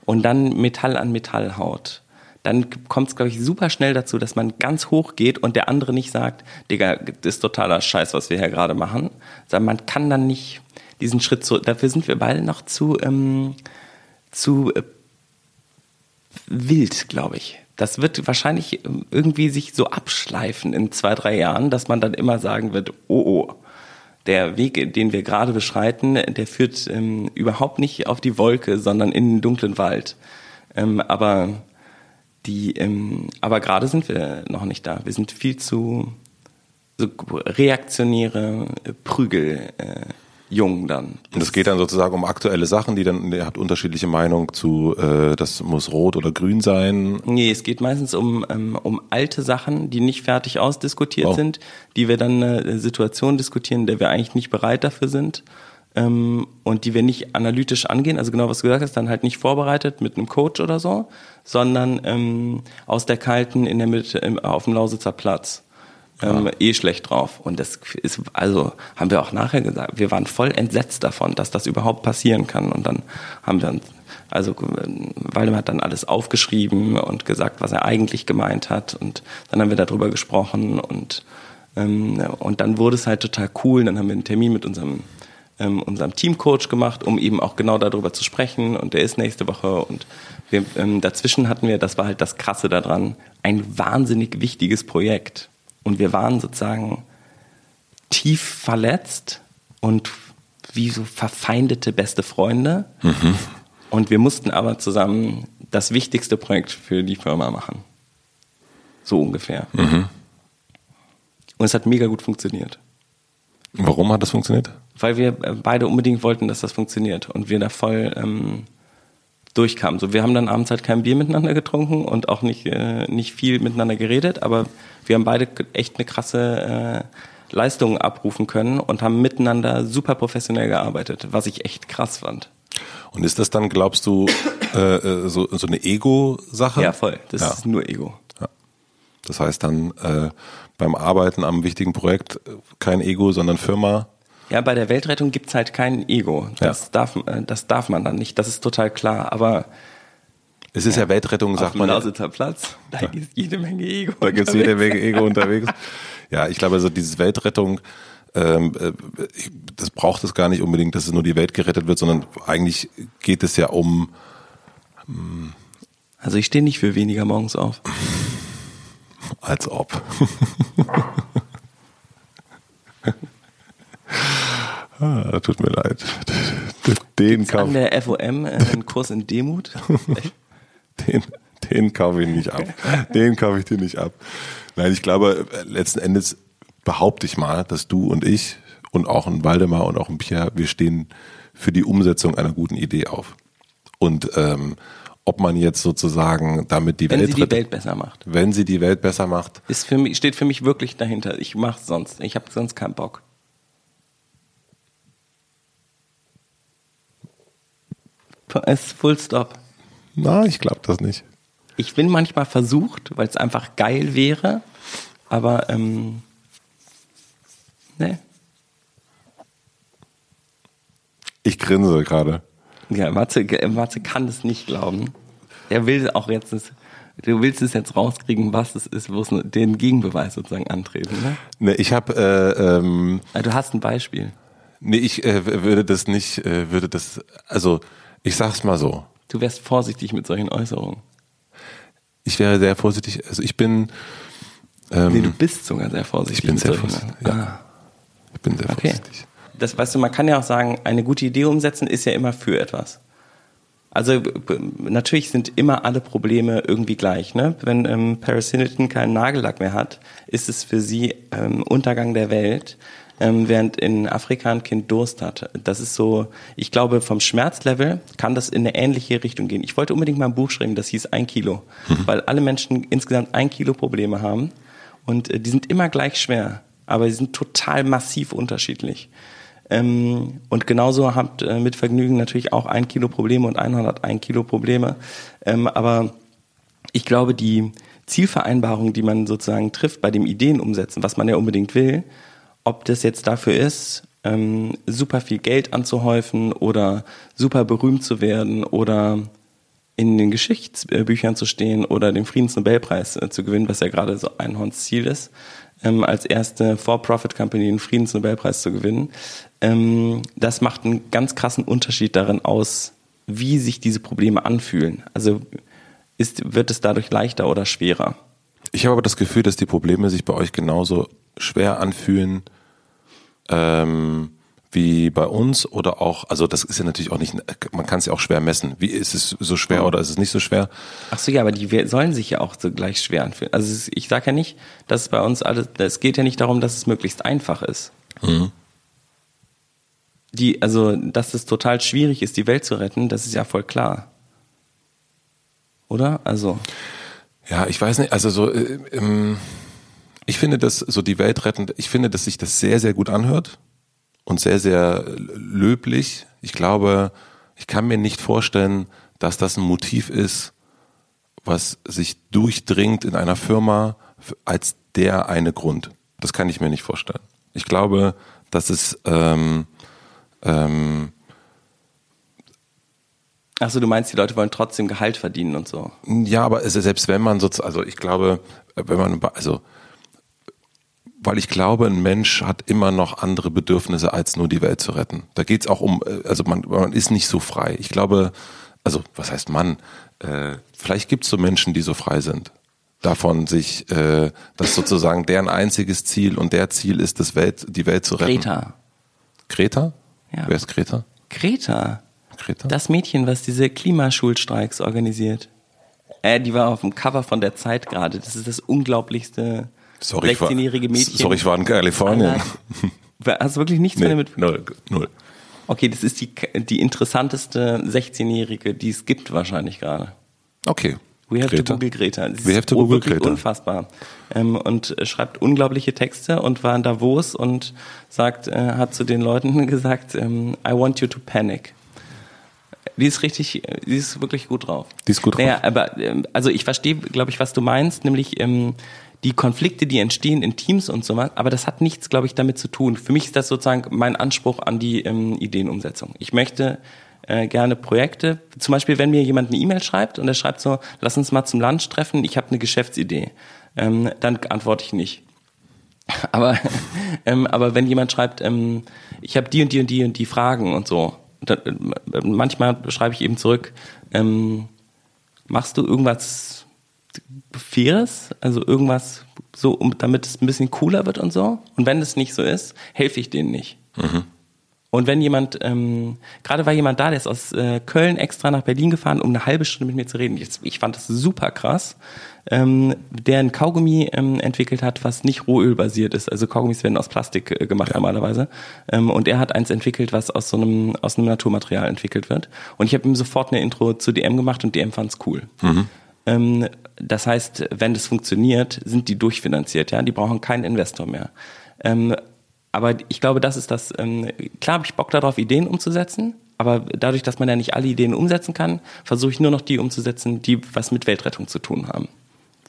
und dann Metall an Metall haut, dann kommt es, glaube ich, super schnell dazu, dass man ganz hoch geht und der andere nicht sagt, Digga, das ist totaler Scheiß, was wir hier gerade machen. Sondern man kann dann nicht diesen Schritt zurück. Dafür sind wir beide noch zu, ähm, zu äh, wild, glaube ich. Das wird wahrscheinlich ähm, irgendwie sich so abschleifen in zwei, drei Jahren, dass man dann immer sagen wird, oh, oh, der Weg, den wir gerade beschreiten, der führt ähm, überhaupt nicht auf die Wolke, sondern in den dunklen Wald. Ähm, aber die, ähm, aber gerade sind wir noch nicht da. Wir sind viel zu so reaktionäre Prügel. Äh, jung dann. Und es geht dann sozusagen um aktuelle Sachen, die dann, ihr habt unterschiedliche Meinung zu, äh, das muss rot oder grün sein. Nee, es geht meistens um, ähm, um alte Sachen, die nicht fertig ausdiskutiert oh. sind, die wir dann eine Situation diskutieren, der wir eigentlich nicht bereit dafür sind. ähm, und die wir nicht analytisch angehen, also genau was du gesagt hast, dann halt nicht vorbereitet mit einem Coach oder so, sondern ähm, aus der kalten in der Mitte im, auf dem Lausitzer Platz. Ähm, eh schlecht drauf. Und das ist, also haben wir auch nachher gesagt, wir waren voll entsetzt davon, dass das überhaupt passieren kann. Und dann haben wir uns, also Waldemar hat dann alles aufgeschrieben und gesagt, was er eigentlich gemeint hat. Und dann haben wir darüber gesprochen und, ähm, und dann wurde es halt total cool. Dann haben wir einen Termin mit unserem ähm, unserem Teamcoach gemacht, um eben auch genau darüber zu sprechen. Und der ist nächste Woche. Und wir, ähm, dazwischen hatten wir, das war halt das Krasse daran, ein wahnsinnig wichtiges Projekt. Und wir waren sozusagen tief verletzt und wie so verfeindete beste Freunde. Mhm. Und wir mussten aber zusammen das wichtigste Projekt für die Firma machen. So ungefähr. Mhm. Und es hat mega gut funktioniert. Warum hat das funktioniert? Weil wir äh, beide unbedingt wollten, dass das funktioniert und wir da voll ähm, durchkamen. So, wir haben dann abends halt kein Bier miteinander getrunken und auch nicht, äh, nicht viel miteinander geredet, aber wir haben beide echt eine krasse äh, Leistung abrufen können und haben miteinander super professionell gearbeitet, was ich echt krass fand. Und ist das dann, glaubst du, äh, äh so, so eine Ego-Sache? Ja, voll. Das ja. ist nur Ego. Ja. Das heißt dann äh, beim Arbeiten am wichtigen Projekt äh, kein Ego, sondern Firma. Ja, bei der Weltrettung gibt's halt kein Ego. Das, ja. darf, äh, das darf man dann nicht. Das ist total klar. Aber es ist ja, ja Weltrettung, sagt man. Lausitzer Platz, da ja. gibt jede Menge Ego. Da gibt es jede Menge Ego unterwegs. Ja, ich glaube, also dieses Weltrettung, ähm, äh, das braucht es gar nicht unbedingt, dass es nur die Welt gerettet wird, sondern eigentlich geht es ja um. Hm, also ich stehe nicht für weniger morgens auf. Als ob. ah, tut mir leid. Den Kauf. An der FOM äh, einen Kurs in Demut. den, den kaufe ich nicht ab. Den kaufe ich dir nicht ab. Nein, ich glaube, letzten Endes behaupte ich mal, dass du und ich und auch ein Waldemar und auch ein Pierre, wir stehen für die Umsetzung einer guten Idee auf. Und ähm, ob man jetzt sozusagen damit die wenn Welt wenn sie die Welt besser macht. Wenn sie die Welt besser macht. Ist für mich, steht für mich wirklich dahinter. Ich mache sonst. Ich habe sonst keinen Bock. Es Full Stop. Na, ich glaube das nicht. Ich bin manchmal versucht, weil es einfach geil wäre, aber ähm, ne. Ich grinse gerade. Ja, Matze, Matze kann es nicht glauben. Er will auch jetzt, du willst es jetzt rauskriegen, was es ist, wo es den Gegenbeweis sozusagen antreten. Ne, ne ich habe. Äh, ähm, ah, du hast ein Beispiel. Nee, ich äh, würde das nicht, äh, würde das, also ich sag's mal so. Du wärst vorsichtig mit solchen Äußerungen. Ich wäre sehr vorsichtig, also ich bin. Ähm, nee, du bist sogar sehr vorsichtig. Ich bin sehr vorsichtig. Ja. Ah. Ich bin sehr okay. vorsichtig das weißt du, man kann ja auch sagen, eine gute Idee umsetzen ist ja immer für etwas. Also natürlich sind immer alle Probleme irgendwie gleich. Ne? Wenn ähm, Paris Hilton keinen Nagellack mehr hat, ist es für sie ähm, Untergang der Welt, ähm, während in Afrika ein Kind Durst hat. Das ist so, ich glaube, vom Schmerzlevel kann das in eine ähnliche Richtung gehen. Ich wollte unbedingt mal ein Buch schreiben, das hieß ein Kilo, mhm. weil alle Menschen insgesamt ein Kilo Probleme haben und äh, die sind immer gleich schwer, aber sie sind total massiv unterschiedlich. Ähm, und genauso habt äh, mit Vergnügen natürlich auch ein Kilo Probleme und 101 Kilo Probleme. Ähm, aber ich glaube, die Zielvereinbarung, die man sozusagen trifft bei dem Ideen umsetzen, was man ja unbedingt will, ob das jetzt dafür ist, ähm, super viel Geld anzuhäufen oder super berühmt zu werden oder in den Geschichtsbüchern zu stehen oder den Friedensnobelpreis äh, zu gewinnen, was ja gerade so Einhorns Ziel ist, ähm, als erste For-Profit-Company den Friedensnobelpreis zu gewinnen. Ähm, das macht einen ganz krassen Unterschied darin aus, wie sich diese Probleme anfühlen. Also ist, wird es dadurch leichter oder schwerer? Ich habe aber das Gefühl, dass die Probleme sich bei euch genauso schwer anfühlen ähm, wie bei uns oder auch, also das ist ja natürlich auch nicht, man kann es ja auch schwer messen. Wie ist es so schwer oder ist es nicht so schwer? Ach so, ja, aber die sollen sich ja auch so gleich schwer anfühlen. Also ich sage ja nicht, dass es bei uns alles, es geht ja nicht darum, dass es möglichst einfach ist. Mhm die, also, dass es total schwierig ist, die Welt zu retten, das ist ja voll klar. Oder? Also. Ja, ich weiß nicht, also so, äh, ähm, ich finde, dass so die Welt retten, ich finde, dass sich das sehr, sehr gut anhört. und sehr, sehr löblich. Ich glaube, ich kann mir nicht vorstellen, dass das ein Motiv ist, was sich durchdringt in einer Firma als der eine Grund. Das kann ich mir nicht vorstellen. Ich glaube, dass es ähm, ähm, Achso, du meinst, die Leute wollen trotzdem Gehalt verdienen und so. Ja, aber selbst wenn man so, also ich glaube, wenn man, also, weil ich glaube, ein Mensch hat immer noch andere Bedürfnisse, als nur die Welt zu retten. Da geht's auch um, also man, man ist nicht so frei. Ich glaube, also was heißt Mann? Äh, vielleicht gibt's so Menschen, die so frei sind. Davon sich, äh, das sozusagen deren einziges Ziel und der Ziel ist, das Welt, die Welt zu retten. Greta. Greta? Ja. Wer ist Greta? Greta. Greta? Das Mädchen, was diese Klimaschulstreiks organisiert. Äh, die war auf dem Cover von der Zeit gerade. Das ist das unglaublichste Sorry, ich war- 16-jährige Mädchen. Sorry, ich war in Kalifornien. aller- Hast du wirklich nichts mehr Nee, damit? null, null. Okay, das ist die, die interessanteste 16-jährige, die es gibt wahrscheinlich gerade. Okay. We have Greta. to Google Greta. Sie We have to Google Greta. unfassbar. Ähm, und äh, schreibt unglaubliche Texte und war in Davos und sagt, äh, hat zu den Leuten gesagt, ähm, I want you to panic. Die ist richtig, die ist wirklich gut drauf. Die ist gut drauf. Naja, aber ähm, also ich verstehe, glaube ich, was du meinst, nämlich ähm, die Konflikte, die entstehen in Teams und so was, aber das hat nichts, glaube ich, damit zu tun. Für mich ist das sozusagen mein Anspruch an die ähm, Ideenumsetzung. Ich möchte äh, gerne Projekte, zum Beispiel, wenn mir jemand eine E-Mail schreibt und er schreibt so, lass uns mal zum Lunch treffen, ich habe eine Geschäftsidee, ähm, dann antworte ich nicht. Aber, ähm, aber wenn jemand schreibt, ähm, ich habe die und die und die und die Fragen und so, äh, manchmal schreibe ich eben zurück, ähm, machst du irgendwas Faires, also irgendwas so, um, damit es ein bisschen cooler wird und so? Und wenn es nicht so ist, helfe ich denen nicht. Und wenn jemand, ähm, gerade war jemand da, der ist aus äh, Köln extra nach Berlin gefahren, um eine halbe Stunde mit mir zu reden. Ich, ich fand das super krass. Ähm, der ein Kaugummi ähm, entwickelt hat, was nicht rohölbasiert ist. Also Kaugummis werden aus Plastik äh, gemacht normalerweise. Ähm, und er hat eins entwickelt, was aus so einem aus einem Naturmaterial entwickelt wird. Und ich habe ihm sofort eine Intro zu DM gemacht und DM fand's cool. Ähm, das heißt, wenn das funktioniert, sind die durchfinanziert, ja, die brauchen keinen Investor mehr. Ähm, aber ich glaube, das ist das, ähm, klar habe ich Bock darauf, Ideen umzusetzen, aber dadurch, dass man ja nicht alle Ideen umsetzen kann, versuche ich nur noch die umzusetzen, die was mit Weltrettung zu tun haben.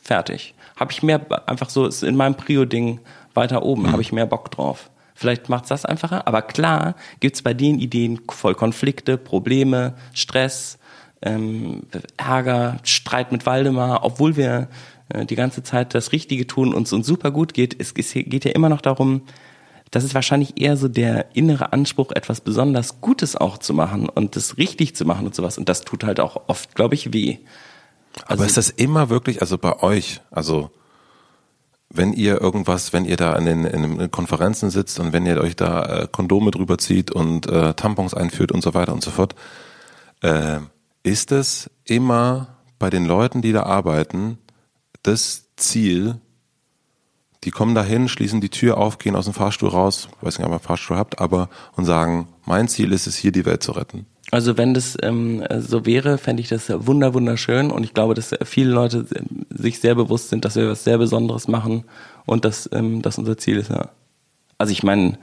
Fertig. Habe ich mehr, einfach so, ist in meinem Prio-Ding weiter oben, habe ich mehr Bock drauf. Vielleicht macht's das einfacher, aber klar gibt's bei den Ideen voll Konflikte, Probleme, Stress, ähm, Ärger, Streit mit Waldemar, obwohl wir äh, die ganze Zeit das Richtige tun und es uns super gut geht. Es, es geht ja immer noch darum, das ist wahrscheinlich eher so der innere Anspruch, etwas besonders Gutes auch zu machen und das richtig zu machen und sowas. Und das tut halt auch oft, glaube ich, weh. Aber ist das immer wirklich, also bei euch, also wenn ihr irgendwas, wenn ihr da in den, in den Konferenzen sitzt und wenn ihr euch da äh, Kondome drüber zieht und äh, Tampons einführt und so weiter und so fort, äh, ist es immer bei den Leuten, die da arbeiten, das Ziel, die kommen dahin, schließen die Tür auf, gehen aus dem Fahrstuhl raus, weiß nicht, ob ihr einen Fahrstuhl habt, aber und sagen, mein Ziel ist es, hier die Welt zu retten. Also wenn das ähm, so wäre, fände ich das wunder wunderschön und ich glaube, dass viele Leute sich sehr bewusst sind, dass wir was sehr Besonderes machen und dass ähm, das unser Ziel ist. Ja. Also ich meine,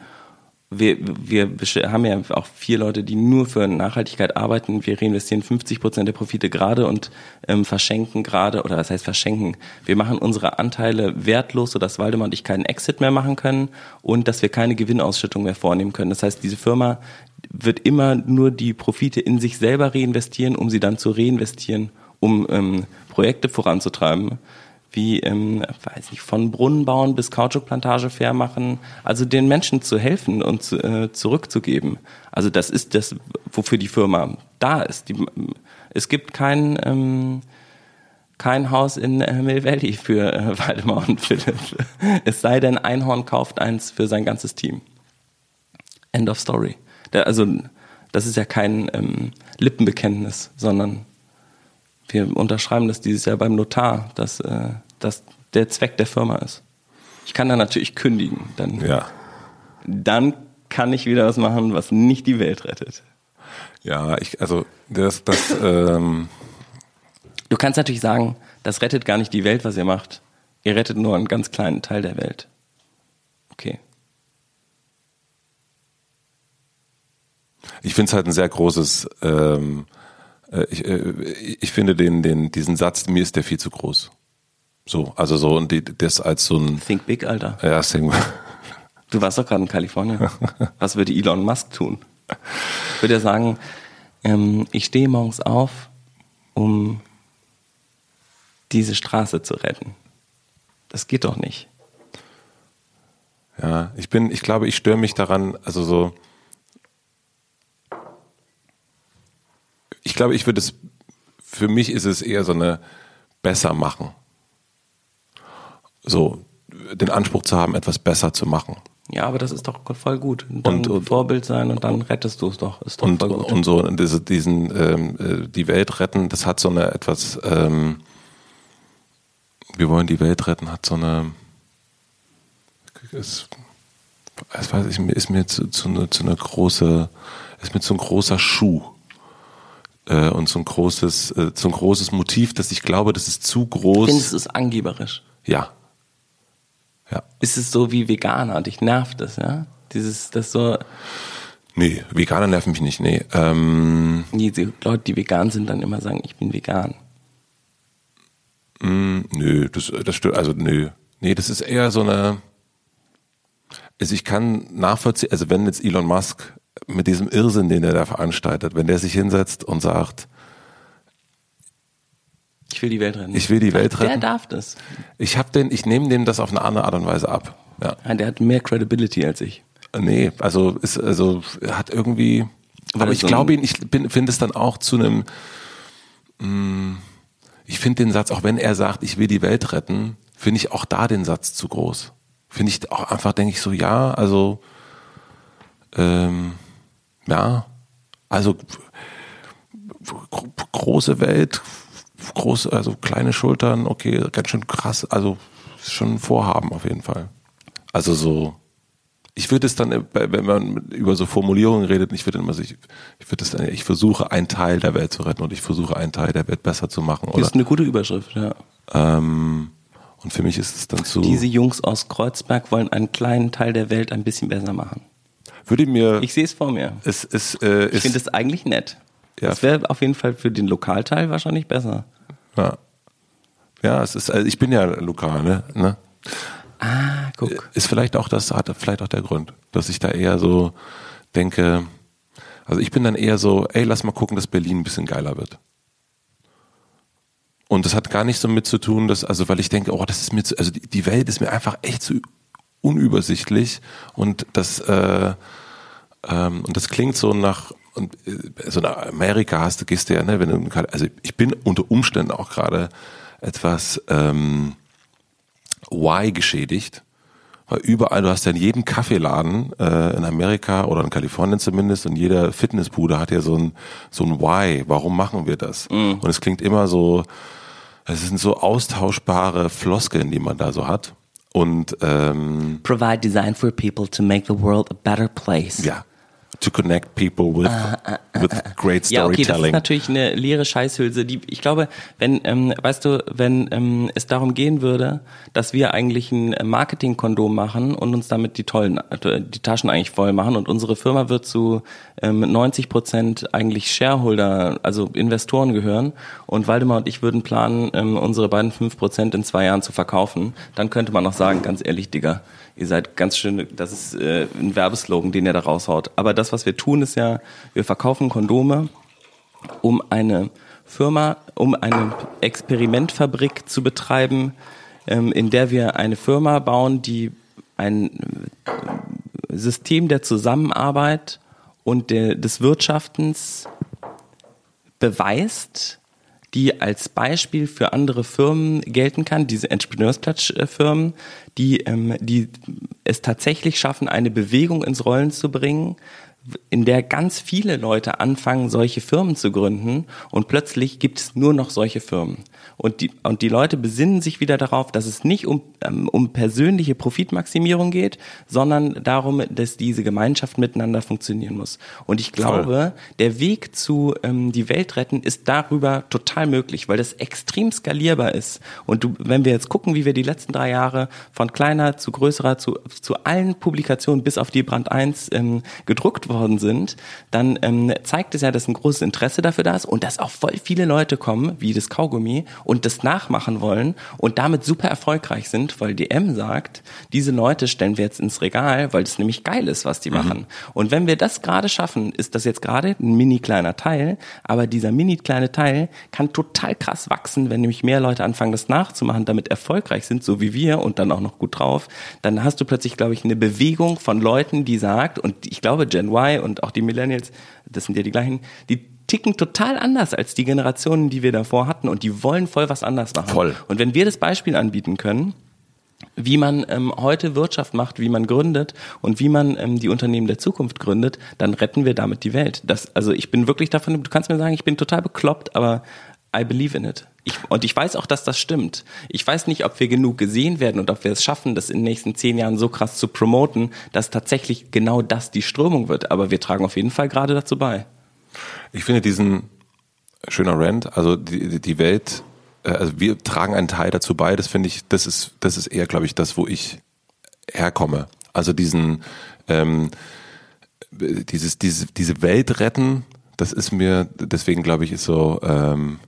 wir, wir haben ja auch vier Leute, die nur für Nachhaltigkeit arbeiten. Wir reinvestieren 50 Prozent der Profite gerade und ähm, verschenken gerade, oder was heißt verschenken? Wir machen unsere Anteile wertlos, sodass Waldemar und ich keinen Exit mehr machen können und dass wir keine Gewinnausschüttung mehr vornehmen können. Das heißt, diese Firma wird immer nur die Profite in sich selber reinvestieren, um sie dann zu reinvestieren, um ähm, Projekte voranzutreiben wie, ähm, weiß nicht, von Brunnen bauen bis Kautschukplantage fair machen, also den Menschen zu helfen und zu, äh, zurückzugeben. Also das ist das, wofür die Firma da ist. Die, es gibt kein, ähm, kein Haus in äh, Mill Valley für äh, Waldemar und Philipp. Es sei denn, Einhorn kauft eins für sein ganzes Team. End of story. Da, also das ist ja kein ähm, Lippenbekenntnis, sondern wir unterschreiben das dieses Jahr beim Notar, dass äh, das der Zweck der Firma ist. Ich kann dann natürlich kündigen. Dann, Ja. dann kann ich wieder was machen, was nicht die Welt rettet. Ja, ich, also das, das, ähm, Du kannst natürlich sagen, das rettet gar nicht die Welt, was ihr macht. Ihr rettet nur einen ganz kleinen Teil der Welt. Okay. ich finde es halt ein sehr großes, ähm, äh, ich, äh, ich finde den, den, diesen Satz, mir ist der viel zu groß. So, also so, und die, das als so ein. Think big, Alter. Ja, think, Du warst doch gerade in Kalifornien. Was würde Elon Musk tun? Würde er sagen, ähm, ich stehe morgens auf, um diese Straße zu retten. Das geht doch nicht. Ja, ich bin, ich glaube, ich störe mich daran, also so. Ich glaube, ich würde es, für mich ist es eher so eine besser machen. So, den Anspruch zu haben, etwas besser zu machen. Ja, aber das ist doch voll gut. Dann Und- und- Vorbild sein und dann rettest du es doch. Ist doch und, voll gut. und so diese, diesen ähm, äh, die Welt retten, das hat so eine etwas ähm, wir wollen die Welt retten, hat so eine weiß ich, ist mir zu, zu, eine, zu eine große ist mir so ein großer Schuh äh, und so ein großes äh, so ein großes Motiv, dass ich glaube, das ist zu groß. Findest du es angeberisch? ja. Ja. Ist es so wie Veganer? Dich nervt das, ja? Dieses, das so, Nee, Veganer nerven mich nicht, nee. Ähm, diese Leute, die vegan sind, dann immer sagen, ich bin vegan. Mm, nö, das, das stört, also nö. Nee, das ist eher so eine, also ich kann nachvollziehen, also wenn jetzt Elon Musk mit diesem Irrsinn, den er da veranstaltet, wenn der sich hinsetzt und sagt, Ich will die Welt retten. Ich will die Welt Der retten. darf das. ich hab den, ich nehme dem das auf eine andere Art und Weise ab. Ja. Ja, der hat mehr Credibility als ich. Nee, also ist also hat irgendwie Weil aber ich so glaube ihn, ich finde es dann auch zu einem mm, ich finde den Satz, auch wenn er sagt, ich will die Welt retten, finde ich auch da den Satz zu groß. Finde ich auch einfach, denke ich so, ja, also ähm, ja, also gro- große Welt, große, also kleine Schultern, okay, ganz schön krass, also schon ein Vorhaben auf jeden Fall. Also so, ich würde es dann, wenn man über so Formulierungen redet, ich würde immer so, ich, ich würde es dann, ich versuche einen Teil der Welt zu retten und ich versuche einen Teil der Welt besser zu machen. Das Oder, ist eine gute Überschrift, ja. ähm, und für mich ist es dann zu, Diese Jungs aus Kreuzberg wollen einen kleinen Teil der Welt ein bisschen besser machen. Würde mir, Ich sehe es vor mir. es ist, äh, Ich finde es eigentlich nett. Ja. Das wäre auf jeden Fall für den Lokalteil wahrscheinlich besser. ja, ja, es ist, also ich bin ja lokal, ne, ne? Ah, guck. ist vielleicht auch das, hat vielleicht auch der Grund, dass ich da eher so denke, also ich bin dann eher so, ey, lass mal gucken, dass Berlin ein bisschen geiler wird. Und das hat gar nicht so mit zu tun, dass, also weil ich denke, oh, das ist mir zu, also die, die Welt ist mir einfach echt zu unübersichtlich und das, äh, ähm, und das klingt so nach, und äh, so nach Amerika hast du, gehst du ja, ne, wenn du, also ich bin unter Umständen auch gerade etwas, ähm, Why geschädigt. Weil überall, du hast ja in jedem Kaffeeladen äh, in Amerika oder in Kalifornien zumindest und jeder Fitnessbude hat ja so ein, so ein Why. Warum machen wir das? Und es klingt immer so, es sind so austauschbare Floskeln, die man da so hat. Und ähm, Provide design for people to make the world a better place. ja, to connect people with, with great Ja, okay, das ist storytelling. natürlich eine leere Scheißhülse. Die, ich glaube, wenn, ähm, weißt du, wenn ähm, es darum gehen würde, dass wir eigentlich ein Marketingkondom machen und uns damit die tollen, äh, die Taschen eigentlich voll machen und unsere Firma wird zu ähm, 90 Prozent eigentlich Shareholder, also Investoren gehören und Waldemar und ich würden planen, ähm, unsere beiden 5 Prozent in zwei Jahren zu verkaufen, dann könnte man noch sagen, ganz ehrlich, Digga, ihr seid ganz schön, das ist äh, ein Werbeslogan, den ihr da raushaut. Aber das, was wir tun, ist ja, wir verkaufen Kondome, um eine Firma, um eine Experimentfabrik zu betreiben, ähm, in der wir eine Firma bauen, die ein äh, System der Zusammenarbeit und der, des Wirtschaftens beweist, die als Beispiel für andere Firmen gelten kann, diese Entrepreneursplatz-Firmen, die, ähm, die es tatsächlich schaffen, eine Bewegung ins Rollen zu bringen, in der ganz viele Leute anfangen, solche Firmen zu gründen und plötzlich gibt es nur noch solche Firmen. Und die, und die Leute besinnen sich wieder darauf, dass es nicht um, ähm, um persönliche Profitmaximierung geht, sondern darum, dass diese Gemeinschaft miteinander funktionieren muss. Und ich glaube, der Weg zu ähm, die Welt retten ist darüber total möglich, weil das extrem skalierbar ist. Und du, wenn wir jetzt gucken, wie wir die letzten drei Jahre von kleiner zu größerer zu, zu allen Publikationen bis auf die Brand 1 ähm, gedruckt worden sind, dann ähm, zeigt es ja, dass ein großes Interesse dafür da ist und dass auch voll viele Leute kommen, wie das Kaugummi, und das nachmachen wollen und damit super erfolgreich sind, weil DM sagt, diese Leute stellen wir jetzt ins Regal, weil das nämlich geil ist, was die mhm. machen. Und wenn wir das gerade schaffen, ist das jetzt gerade ein mini kleiner Teil, aber dieser mini kleine Teil kann total krass wachsen, wenn nämlich mehr Leute anfangen, das nachzumachen, damit erfolgreich sind, so wie wir und dann auch noch gut drauf, dann hast du plötzlich, glaube ich, eine Bewegung von Leuten, die sagt, und ich glaube Gen Y und auch die Millennials, das sind ja die gleichen, die ticken total anders als die Generationen, die wir davor hatten und die wollen voll was anders machen. Voll. Und wenn wir das Beispiel anbieten können, wie man ähm, heute Wirtschaft macht, wie man gründet und wie man ähm, die Unternehmen der Zukunft gründet, dann retten wir damit die Welt. Das, also ich bin wirklich davon, du kannst mir sagen, ich bin total bekloppt, aber I believe in it. Ich, und ich weiß auch, dass das stimmt. Ich weiß nicht, ob wir genug gesehen werden und ob wir es schaffen, das in den nächsten zehn Jahren so krass zu promoten, dass tatsächlich genau das die Strömung wird. Aber wir tragen auf jeden Fall gerade dazu bei. Ich finde diesen schöner Rant, also die, die Welt, äh, also wir tragen einen Teil dazu bei. Das finde ich, das ist, das ist eher, glaube ich, das, wo ich herkomme. Also diesen, ähm, dieses, diese, diese Welt retten, das ist mir, deswegen glaube ich, ist so, ähm,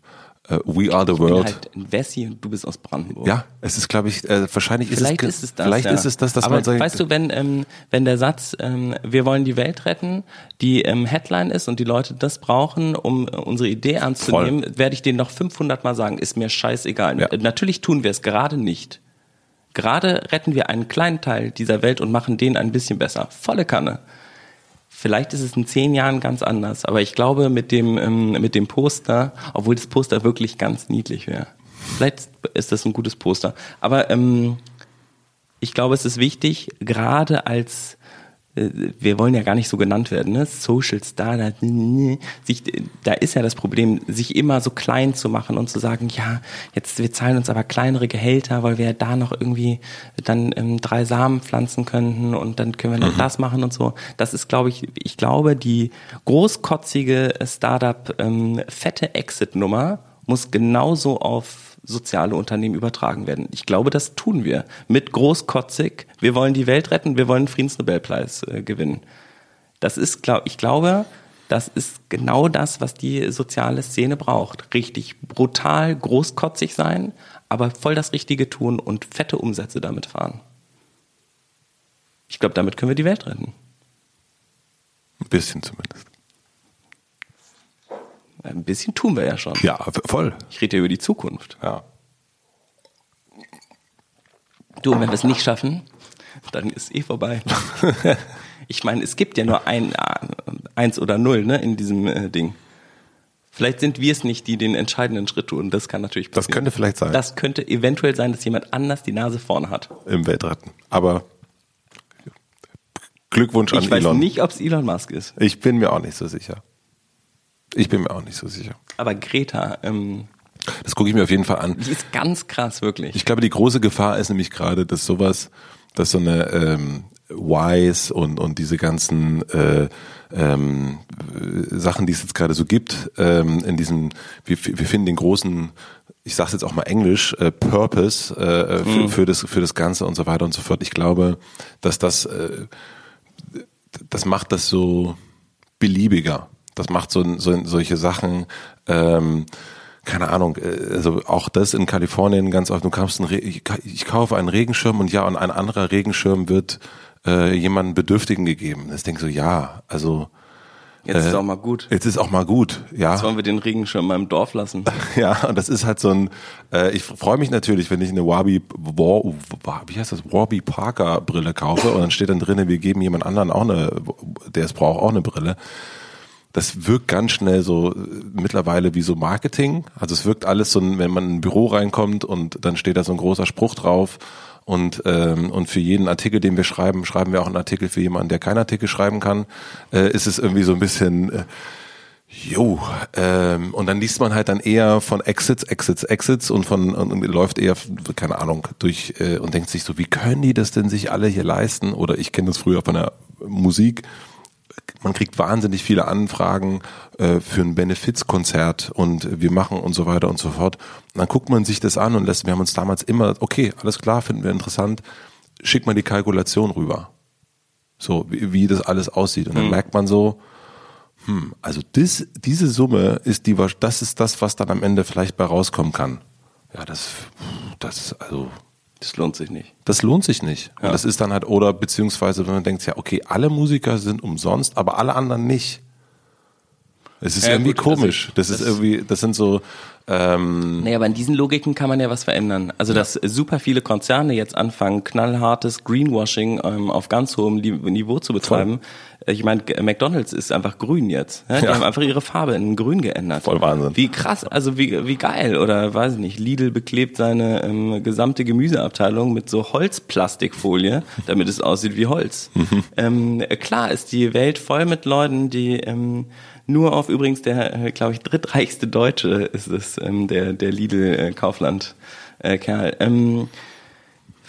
Uh, We Are the ich World. Bin halt Wessi und du bist aus Brandenburg. Ja, es ist, glaube ich, äh, wahrscheinlich vielleicht ist es, ist es das. Vielleicht ja. ist es das, dass Aber man sagt. Weißt du, wenn ähm, wenn der Satz ähm, "Wir wollen die Welt retten" die ähm, Headline ist und die Leute das brauchen, um äh, unsere Idee anzunehmen, werde ich denen noch 500 Mal sagen: Ist mir scheißegal. Ja. Natürlich tun wir es gerade nicht. Gerade retten wir einen kleinen Teil dieser Welt und machen den ein bisschen besser. Volle Kanne. Vielleicht ist es in zehn Jahren ganz anders, aber ich glaube mit dem, ähm, mit dem Poster, obwohl das Poster wirklich ganz niedlich wäre. Vielleicht ist das ein gutes Poster. Aber ähm, ich glaube, es ist wichtig, gerade als wir wollen ja gar nicht so genannt werden, ne? Social Star, da, sich, da ist ja das Problem, sich immer so klein zu machen und zu sagen, ja, jetzt wir zahlen uns aber kleinere Gehälter, weil wir da noch irgendwie dann ähm, drei Samen pflanzen könnten und dann können wir noch mhm. das machen und so. Das ist, glaube ich, ich glaube, die großkotzige Startup ähm, fette Exit-Nummer muss genauso auf soziale Unternehmen übertragen werden. Ich glaube, das tun wir mit großkotzig. Wir wollen die Welt retten, wir wollen einen Friedensnobelpreis äh, gewinnen. Das ist, glaub, ich glaube, das ist genau das, was die soziale Szene braucht. Richtig brutal, großkotzig sein, aber voll das Richtige tun und fette Umsätze damit fahren. Ich glaube, damit können wir die Welt retten. Ein bisschen zumindest. Ein bisschen tun wir ja schon. Ja, voll. Ich rede ja über die Zukunft. Ja. Du, und wenn wir es nicht schaffen, dann ist eh vorbei. ich meine, es gibt ja nur ein eins oder null ne, in diesem äh, Ding. Vielleicht sind wir es nicht, die den entscheidenden Schritt tun. Das kann natürlich passieren. Das könnte vielleicht sein. Das könnte eventuell sein, dass jemand anders die Nase vorne hat. Im Weltretten. Aber Glückwunsch ich an Elon. Ich weiß nicht, ob es Elon Musk ist. Ich bin mir auch nicht so sicher. Ich bin mir auch nicht so sicher. Aber Greta, ähm, das gucke ich mir auf jeden Fall an. Die ist ganz krass, wirklich. Ich glaube, die große Gefahr ist nämlich gerade, dass sowas, dass so eine ähm, Wise und, und diese ganzen äh, ähm, Sachen, die es jetzt gerade so gibt, ähm, in diesem, wir, wir finden den großen, ich sage jetzt auch mal Englisch, äh, Purpose äh, für, mhm. für, das, für das Ganze und so weiter und so fort. Ich glaube, dass das, äh, das macht das so beliebiger. Das macht so, so solche Sachen, ähm, keine Ahnung, äh, also auch das in Kalifornien ganz oft, du kaufst einen Re ich kaufe einen Regenschirm und ja, und ein anderer Regenschirm wird äh, jemandem Bedürftigen gegeben. Das denke so, ja, also Jetzt ist äh, auch mal gut. Jetzt ist auch mal gut, ja. Jetzt wollen wir den Regenschirm mal im Dorf lassen. ja, und das ist halt so ein, äh, ich freue mich natürlich, wenn ich eine Warby, War, wie heißt das, Warby Parker Brille kaufe und dann steht dann drinnen, wir geben jemand anderen auch eine, der es braucht, auch eine Brille das wirkt ganz schnell so äh, mittlerweile wie so Marketing. Also es wirkt alles so, wenn man in ein Büro reinkommt und dann steht da so ein großer Spruch drauf und ähm, und für jeden Artikel, den wir schreiben, schreiben wir auch einen Artikel für jemanden, der keinen Artikel schreiben kann. Äh, ist es irgendwie so ein bisschen äh, Jo, ähm, und dann liest man halt dann eher von Exits, Exits, Exits und von und, und läuft eher, keine Ahnung, durch äh, und denkt sich so, wie können die das denn sich alle hier leisten? Oder ich kenne das früher von der Musik man kriegt wahnsinnig viele Anfragen äh, für ein Benefizkonzert und wir machen und so weiter und so fort. Und dann guckt man sich das an und lässt, wir haben uns damals immer, okay, alles klar, finden wir interessant, schickt man die Kalkulation rüber. So, wie, wie das alles aussieht. Und dann merkt man so, hm, also das, diese Summe ist die, das ist das, was dann am Ende vielleicht bei rauskommen kann. Ja, das, das, also, Das lohnt sich nicht. das lohnt sich nicht. Und Ja. das ist dann halt, oder beziehungsweise, wenn man denkt, ja, okay, alle Musiker sind umsonst, aber alle anderen nicht. Es ist Ja, irgendwie gut, komisch. Das, ist das- irgendwie, das sind so, ähm, Naja, aber in diesen Logiken kann man ja was verändern. Also, dass super viele Konzerne jetzt anfangen, knallhartes Greenwashing ähm, auf ganz hohem Niveau zu betreiben. Ich meine, McDonalds ist einfach grün jetzt. Ja? Die Ja. haben einfach ihre Farbe in grün geändert. Voll Wahnsinn. Wie krass, also wie, wie geil. Oder weiß ich nicht, Lidl beklebt seine ähm, gesamte Gemüseabteilung mit so Holzplastikfolie, damit es aussieht wie Holz. Mhm. Ähm, klar ist die Welt voll mit Leuten, die ähm, nur auf übrigens der, glaube ich, drittreichste Deutsche ist es, ähm, der, der Lidl-Kaufland-Kerl. ähm,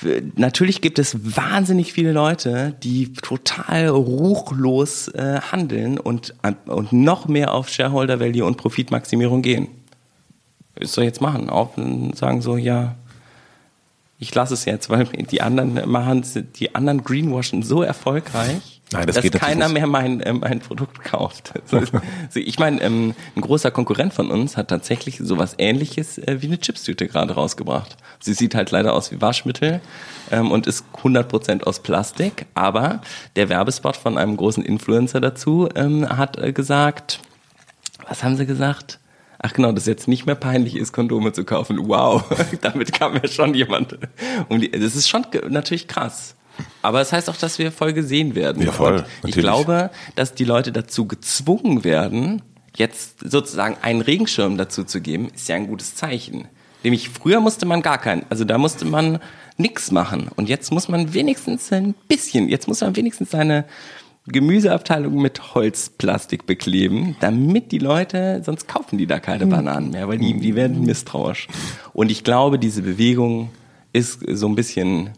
w- natürlich gibt es wahnsinnig viele Leute, die total ruchlos äh, handeln und, und noch mehr auf Shareholder Value und Profitmaximierung gehen. Was soll ich jetzt machen? Auch und sagen so, ja, ich lasse es jetzt, weil die anderen machen, die anderen greenwashen so erfolgreich, Nein, das dass geht keiner mehr mein, äh, mein Produkt kauft. Also ich meine, ähm, ein großer Konkurrent von uns hat tatsächlich sowas ähnliches äh, wie eine Chipstüte gerade rausgebracht. Sie sieht halt leider aus wie Waschmittel ähm, und ist 100% aus Plastik, aber der Werbespot von einem großen Influencer dazu ähm, hat äh, gesagt, was haben sie gesagt? Ach genau, dass jetzt nicht mehr peinlich ist, Kondome zu kaufen. Wow, damit kam ja schon jemand. Um die, das ist schon natürlich krass. Aber es das heißt auch, dass wir voll gesehen werden. Ja, voll, Und ich natürlich. glaube, dass die Leute dazu gezwungen werden, jetzt sozusagen einen Regenschirm dazu zu geben, ist ja ein gutes Zeichen. Nämlich früher musste man gar keinen, also da musste man nix machen. Und jetzt muss man wenigstens ein bisschen, jetzt muss man wenigstens seine Gemüseabteilung mit Holzplastik bekleben, damit die Leute, sonst kaufen die da keine Bananen mehr, weil die, die werden misstrauisch. Und ich glaube, diese Bewegung ist so ein bisschen,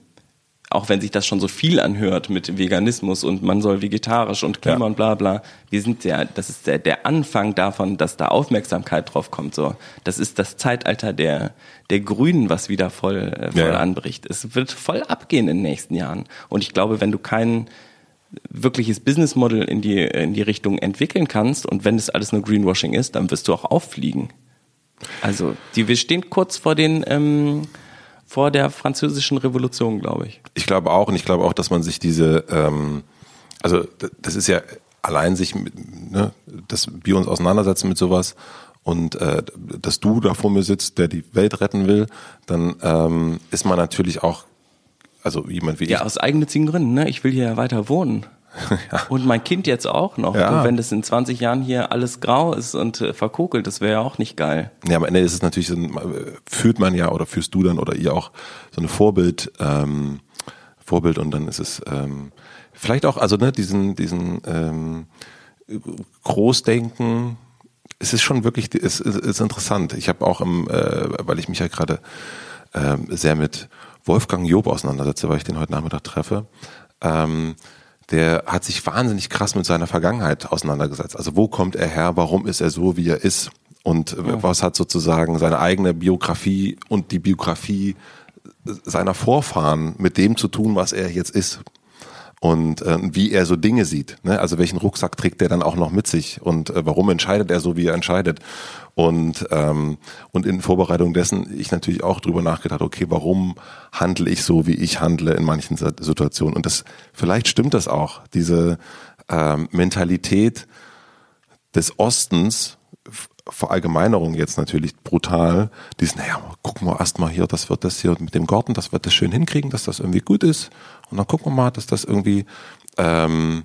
auch wenn sich das schon so viel anhört mit Veganismus und man soll vegetarisch und Klima Ja. und bla bla, wir sind ja, das ist der, der Anfang davon, dass da Aufmerksamkeit drauf kommt. So, das ist das Zeitalter der der Grünen, was wieder voll, äh, voll Ja, ja. anbricht. Es wird voll abgehen in den nächsten Jahren. Und ich glaube, wenn du kein wirkliches Business Model in die in die Richtung entwickeln kannst und wenn das alles nur Greenwashing ist, dann wirst du auch auffliegen. Also, die, wir stehen kurz vor den ähm, vor der französischen Revolution, glaube ich. Ich glaube auch, und ich glaube auch, dass man sich diese, ähm, also das ist ja allein sich, mit, ne, dass wir uns auseinandersetzen mit sowas und äh, dass du da vor mir sitzt, der die Welt retten will, dann ähm, ist man natürlich auch, also jemand wie Ja, ich, aus eigennützigen Gründen, ne? Ich will hier ja weiter wohnen. Und mein Kind jetzt auch noch. Ja. Und wenn das in 20 Jahren hier alles grau ist und äh, verkokelt, das wäre ja auch nicht geil. Ja, am Ende ist es natürlich, so ein, äh, führt man ja oder führst du dann oder ihr auch so eine Vorbild, ähm, Vorbild und dann ist es ähm, vielleicht auch, also ne, diesen, diesen ähm, Großdenken, es ist schon wirklich, es ist, ist interessant. Ich habe auch im, äh, weil ich mich ja gerade ähm, sehr mit Wolfgang Job auseinandersetze, weil ich den heute Nachmittag treffe. Ähm, der hat sich wahnsinnig krass mit seiner Vergangenheit auseinandergesetzt. Also wo kommt er her? Warum ist er so, wie er ist? Und äh, was hat sozusagen seine eigene Biografie und die Biografie seiner Vorfahren mit dem zu tun, was er jetzt ist? Und äh, wie er so Dinge sieht. Ne? Also welchen Rucksack trägt er dann auch noch mit sich und äh, warum entscheidet er so, wie er entscheidet. Und, ähm, und in Vorbereitung dessen ich natürlich auch drüber nachgedacht, okay, warum handle ich so, wie ich handle in manchen Sit- Situationen. Und das vielleicht stimmt das auch, diese ähm, Mentalität des Ostens, Verallgemeinerung jetzt natürlich brutal, dies, naja, gucken wir erst mal hier, das wird das hier mit dem Garten, das wird das schön hinkriegen, dass das irgendwie gut ist. Und dann gucken wir mal, dass das irgendwie ähm,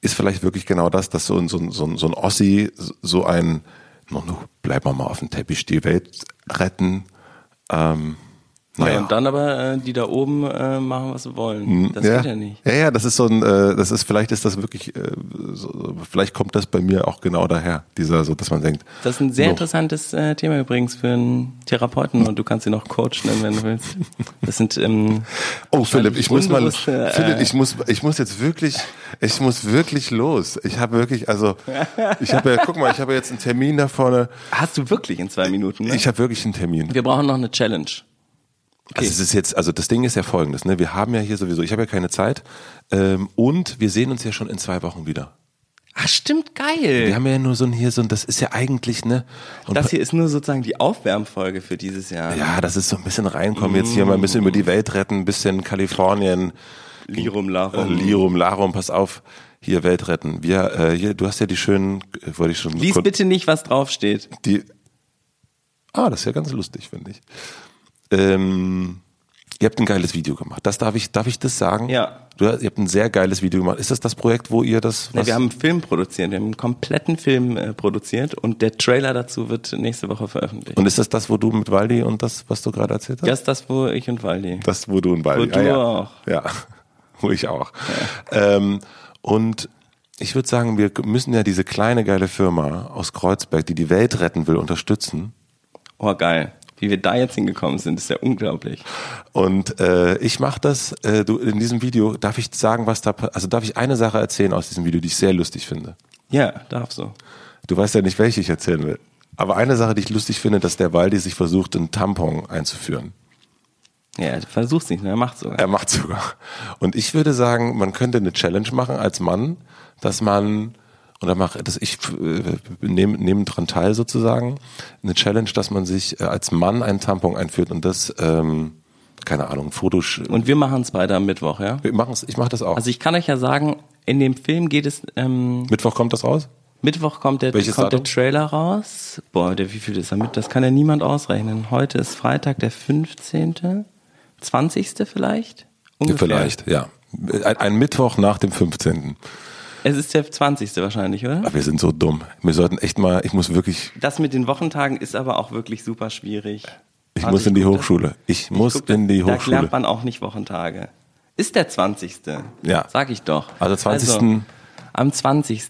ist vielleicht wirklich genau das, dass so ein, so ein, so ein, so ein Ossi so ein, no, no, bleiben wir mal auf dem Teppich, die Welt retten. Ähm, Ja, naja. und dann aber äh, die da oben äh, machen, was sie wollen. Das Hm, ja. geht ja nicht. Ja, ja, das ist so ein, äh, das ist, vielleicht ist das wirklich, äh, so, vielleicht kommt das bei mir auch genau daher, dieser, so, dass man denkt, Das ist ein sehr so, interessantes äh, Thema übrigens für einen Therapeuten und du kannst ihn auch Coach nennen, wenn du willst. Das sind ähm, Oh, Philipp, ich muss mal, äh, Philipp, ich muss, ich muss jetzt wirklich, ich muss wirklich los. Ich habe wirklich, also, ich habe ja, guck mal, ich habe jetzt einen Termin da vorne. hast du wirklich in zwei Minuten. Ne? Ich habe wirklich einen Termin. Wir brauchen noch eine Challenge. Also es ist jetzt, also das Ding ist ja folgendes, ne? Wir haben ja hier sowieso, ich habe ja keine Zeit ähm, und wir sehen uns ja schon in zwei Wochen wieder. Ach, stimmt, geil. Wir haben ja nur so ein hier so ein, das ist ja eigentlich, ne? Und das hier ist nur sozusagen die Aufwärmfolge für dieses Jahr. ja, das ist so ein bisschen reinkommen, jetzt hier mal ein bisschen über die Welt retten, ein bisschen Kalifornien, Lirum äh, Larum. Lirum, Larum, pass auf, hier Welt retten. Wir, äh, hier, du hast ja die schönen, äh, wollte ich schon. Lies bitte nicht, was draufsteht. Die, ah, das ist ja ganz lustig, finde ich. Ähm, ihr habt ein geiles Video gemacht. Das darf ich, darf ich das sagen? Ja. Du, ihr habt ein sehr geiles Video gemacht. Ist das das Projekt, wo ihr das? Nee, wir haben einen Film produziert, wir haben einen kompletten Film äh, produziert und der Trailer dazu wird nächste Woche veröffentlicht. und ist das das, wo du mit Waldi und das, was du gerade erzählt hast? das ist das, wo ich und Waldi. Das, wo du und Waldi. Wo du ah, ja. auch. Ja, wo ich auch. Ähm, und ich würde sagen, wir müssen ja diese kleine geile Firma aus Kreuzberg, die die Welt retten will, unterstützen. Oh, geil. Wie wir da jetzt hingekommen sind, ist ja unglaublich. Und äh, ich mache das, äh, du, in diesem Video, darf ich sagen, was da, also darf ich eine Sache erzählen aus diesem Video, die ich sehr lustig finde. Ja, darfst du. Du weißt ja nicht, welche ich erzählen will. Aber eine Sache, die ich lustig finde, dass der Waldi sich versucht, einen Tampon einzuführen. Ja, du versuchst nicht? Er macht sogar. Er macht sogar. Und ich würde sagen, man könnte eine Challenge machen als Mann, dass man, oder mach, dass ich äh, nehme nehm dran teil sozusagen, eine Challenge, dass man sich äh, als Mann einen Tampon einführt und das, ähm, keine Ahnung, Fotos. Und wir machen es beide am Mittwoch, ja? Wir machen's, ich mache das auch. Also ich kann euch ja sagen, in dem Film geht es, ähm, Mittwoch kommt das raus? Mittwoch kommt der, Welches kommt der? Trailer raus. Boah, der, wie viel ist er mit? Das kann ja niemand ausrechnen. Heute ist Freitag, der 15., 20. vielleicht? Ungefähr. Vielleicht, ja. Ein, ein Mittwoch nach dem 15. Es ist der 20. wahrscheinlich, oder? Aber wir sind so dumm. Wir sollten echt mal, ich muss wirklich, Das mit den Wochentagen ist aber auch wirklich super schwierig. ich Warte, muss in die Hochschule. Ich Ich muss guck, in die Da Hochschule. lernt man auch nicht Wochentage. Ist der 20. Ja. Sag ich doch. Also 20. Also, am 20.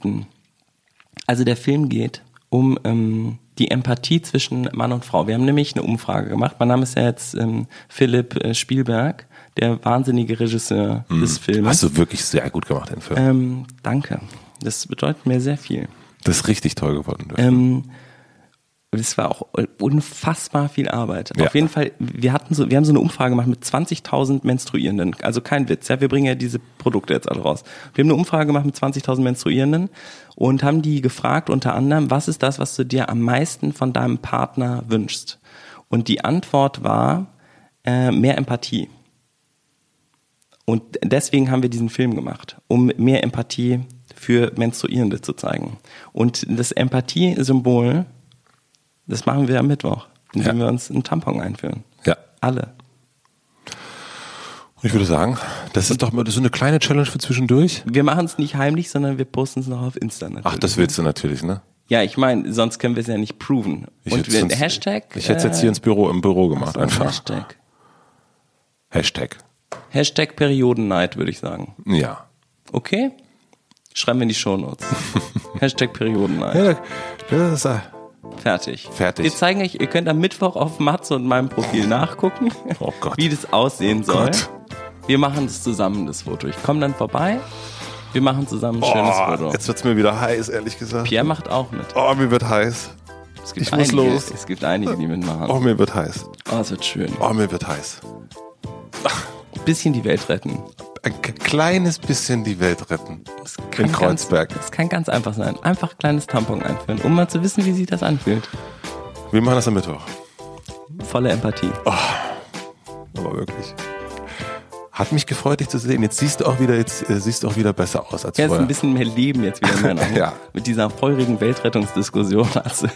Also der Film geht um ähm, die Empathie zwischen Mann und Frau. Wir haben nämlich eine Umfrage gemacht. Mein Name ist ja jetzt ähm, Philipp äh, Spielberg, der wahnsinnige Regisseur des Films. Hm. Hast du wirklich sehr gut gemacht, den Film. ähm, danke. Das bedeutet mir sehr viel. Das ist richtig toll geworden. Ähm, es war auch unfassbar viel Arbeit. Ja. Auf jeden Fall, wir hatten so, wir haben so eine Umfrage gemacht mit 20.000 Menstruierenden. Also kein Witz, ja. Wir bringen ja diese Produkte jetzt alle raus. Wir haben eine Umfrage gemacht mit 20.000 Menstruierenden und haben die gefragt unter anderem, was ist das, was du dir am meisten von deinem Partner wünschst? Und die Antwort war, äh, mehr Empathie. Und deswegen haben wir diesen Film gemacht, um mehr Empathie für Menstruierende zu zeigen. Und das Empathie-Symbol, das machen wir am Mittwoch, indem Ja. wir uns einen Tampon einführen. Ja. Alle. Und ich würde sagen, das ist doch mal so eine kleine Challenge für zwischendurch. Wir machen es nicht heimlich, sondern wir posten es noch auf Insta natürlich. Ach, das willst du natürlich, ne? Ja, ich meine, sonst können wir es ja nicht proven. Ich Und wir, sonst- Hashtag? Ich hätte es jetzt hier ins Büro, im Büro gemacht, äh, einfach. Hashtag. Hashtag. Hashtag Periodennight, würde ich sagen. Ja. Okay? Schreiben wir in die Shownotes. Hashtag Periodennight. Ja, das ist, äh, Fertig. Fertig. Wir zeigen euch, ihr könnt am Mittwoch auf Matze und meinem Profil nachgucken, Oh wie das aussehen soll. Gott. Wir machen das zusammen, das Foto. Ich komme dann vorbei. Wir machen zusammen ein schönes oh, Foto. jetzt wird's mir wieder heiß, ehrlich gesagt. Pierre macht auch mit. Oh, mir wird heiß. Es gibt ich muss einige, los. Es gibt einige, die mitmachen. Oh, mir wird heiß. Oh, es wird schön. Oh, mir wird heiß. Ein bisschen die Welt retten. Ein kleines bisschen die Welt retten. Das In Kreuzberg. Ganz, das kann ganz einfach sein. Einfach ein kleines Tampon einführen, um mal zu wissen, wie sich das anfühlt. Wir machen das am Mittwoch. Volle Empathie. Aber wirklich. Hat mich gefreut, dich zu sehen. Jetzt siehst du auch wieder, jetzt äh, siehst du auch wieder besser aus als Ja, es ist vorher. ein bisschen mehr Leben jetzt wieder in meinen Augen. Ja. Mit dieser feurigen Weltrettungsdiskussion. Also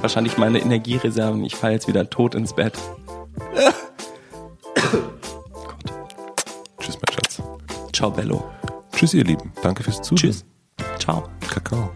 wahrscheinlich meine Energiereserven. Ich falle jetzt wieder tot ins Bett. Ciao, Bello. Tschüss, ihr Lieben. Danke fürs Zuhören. Tschüss. Ciao. Kakao.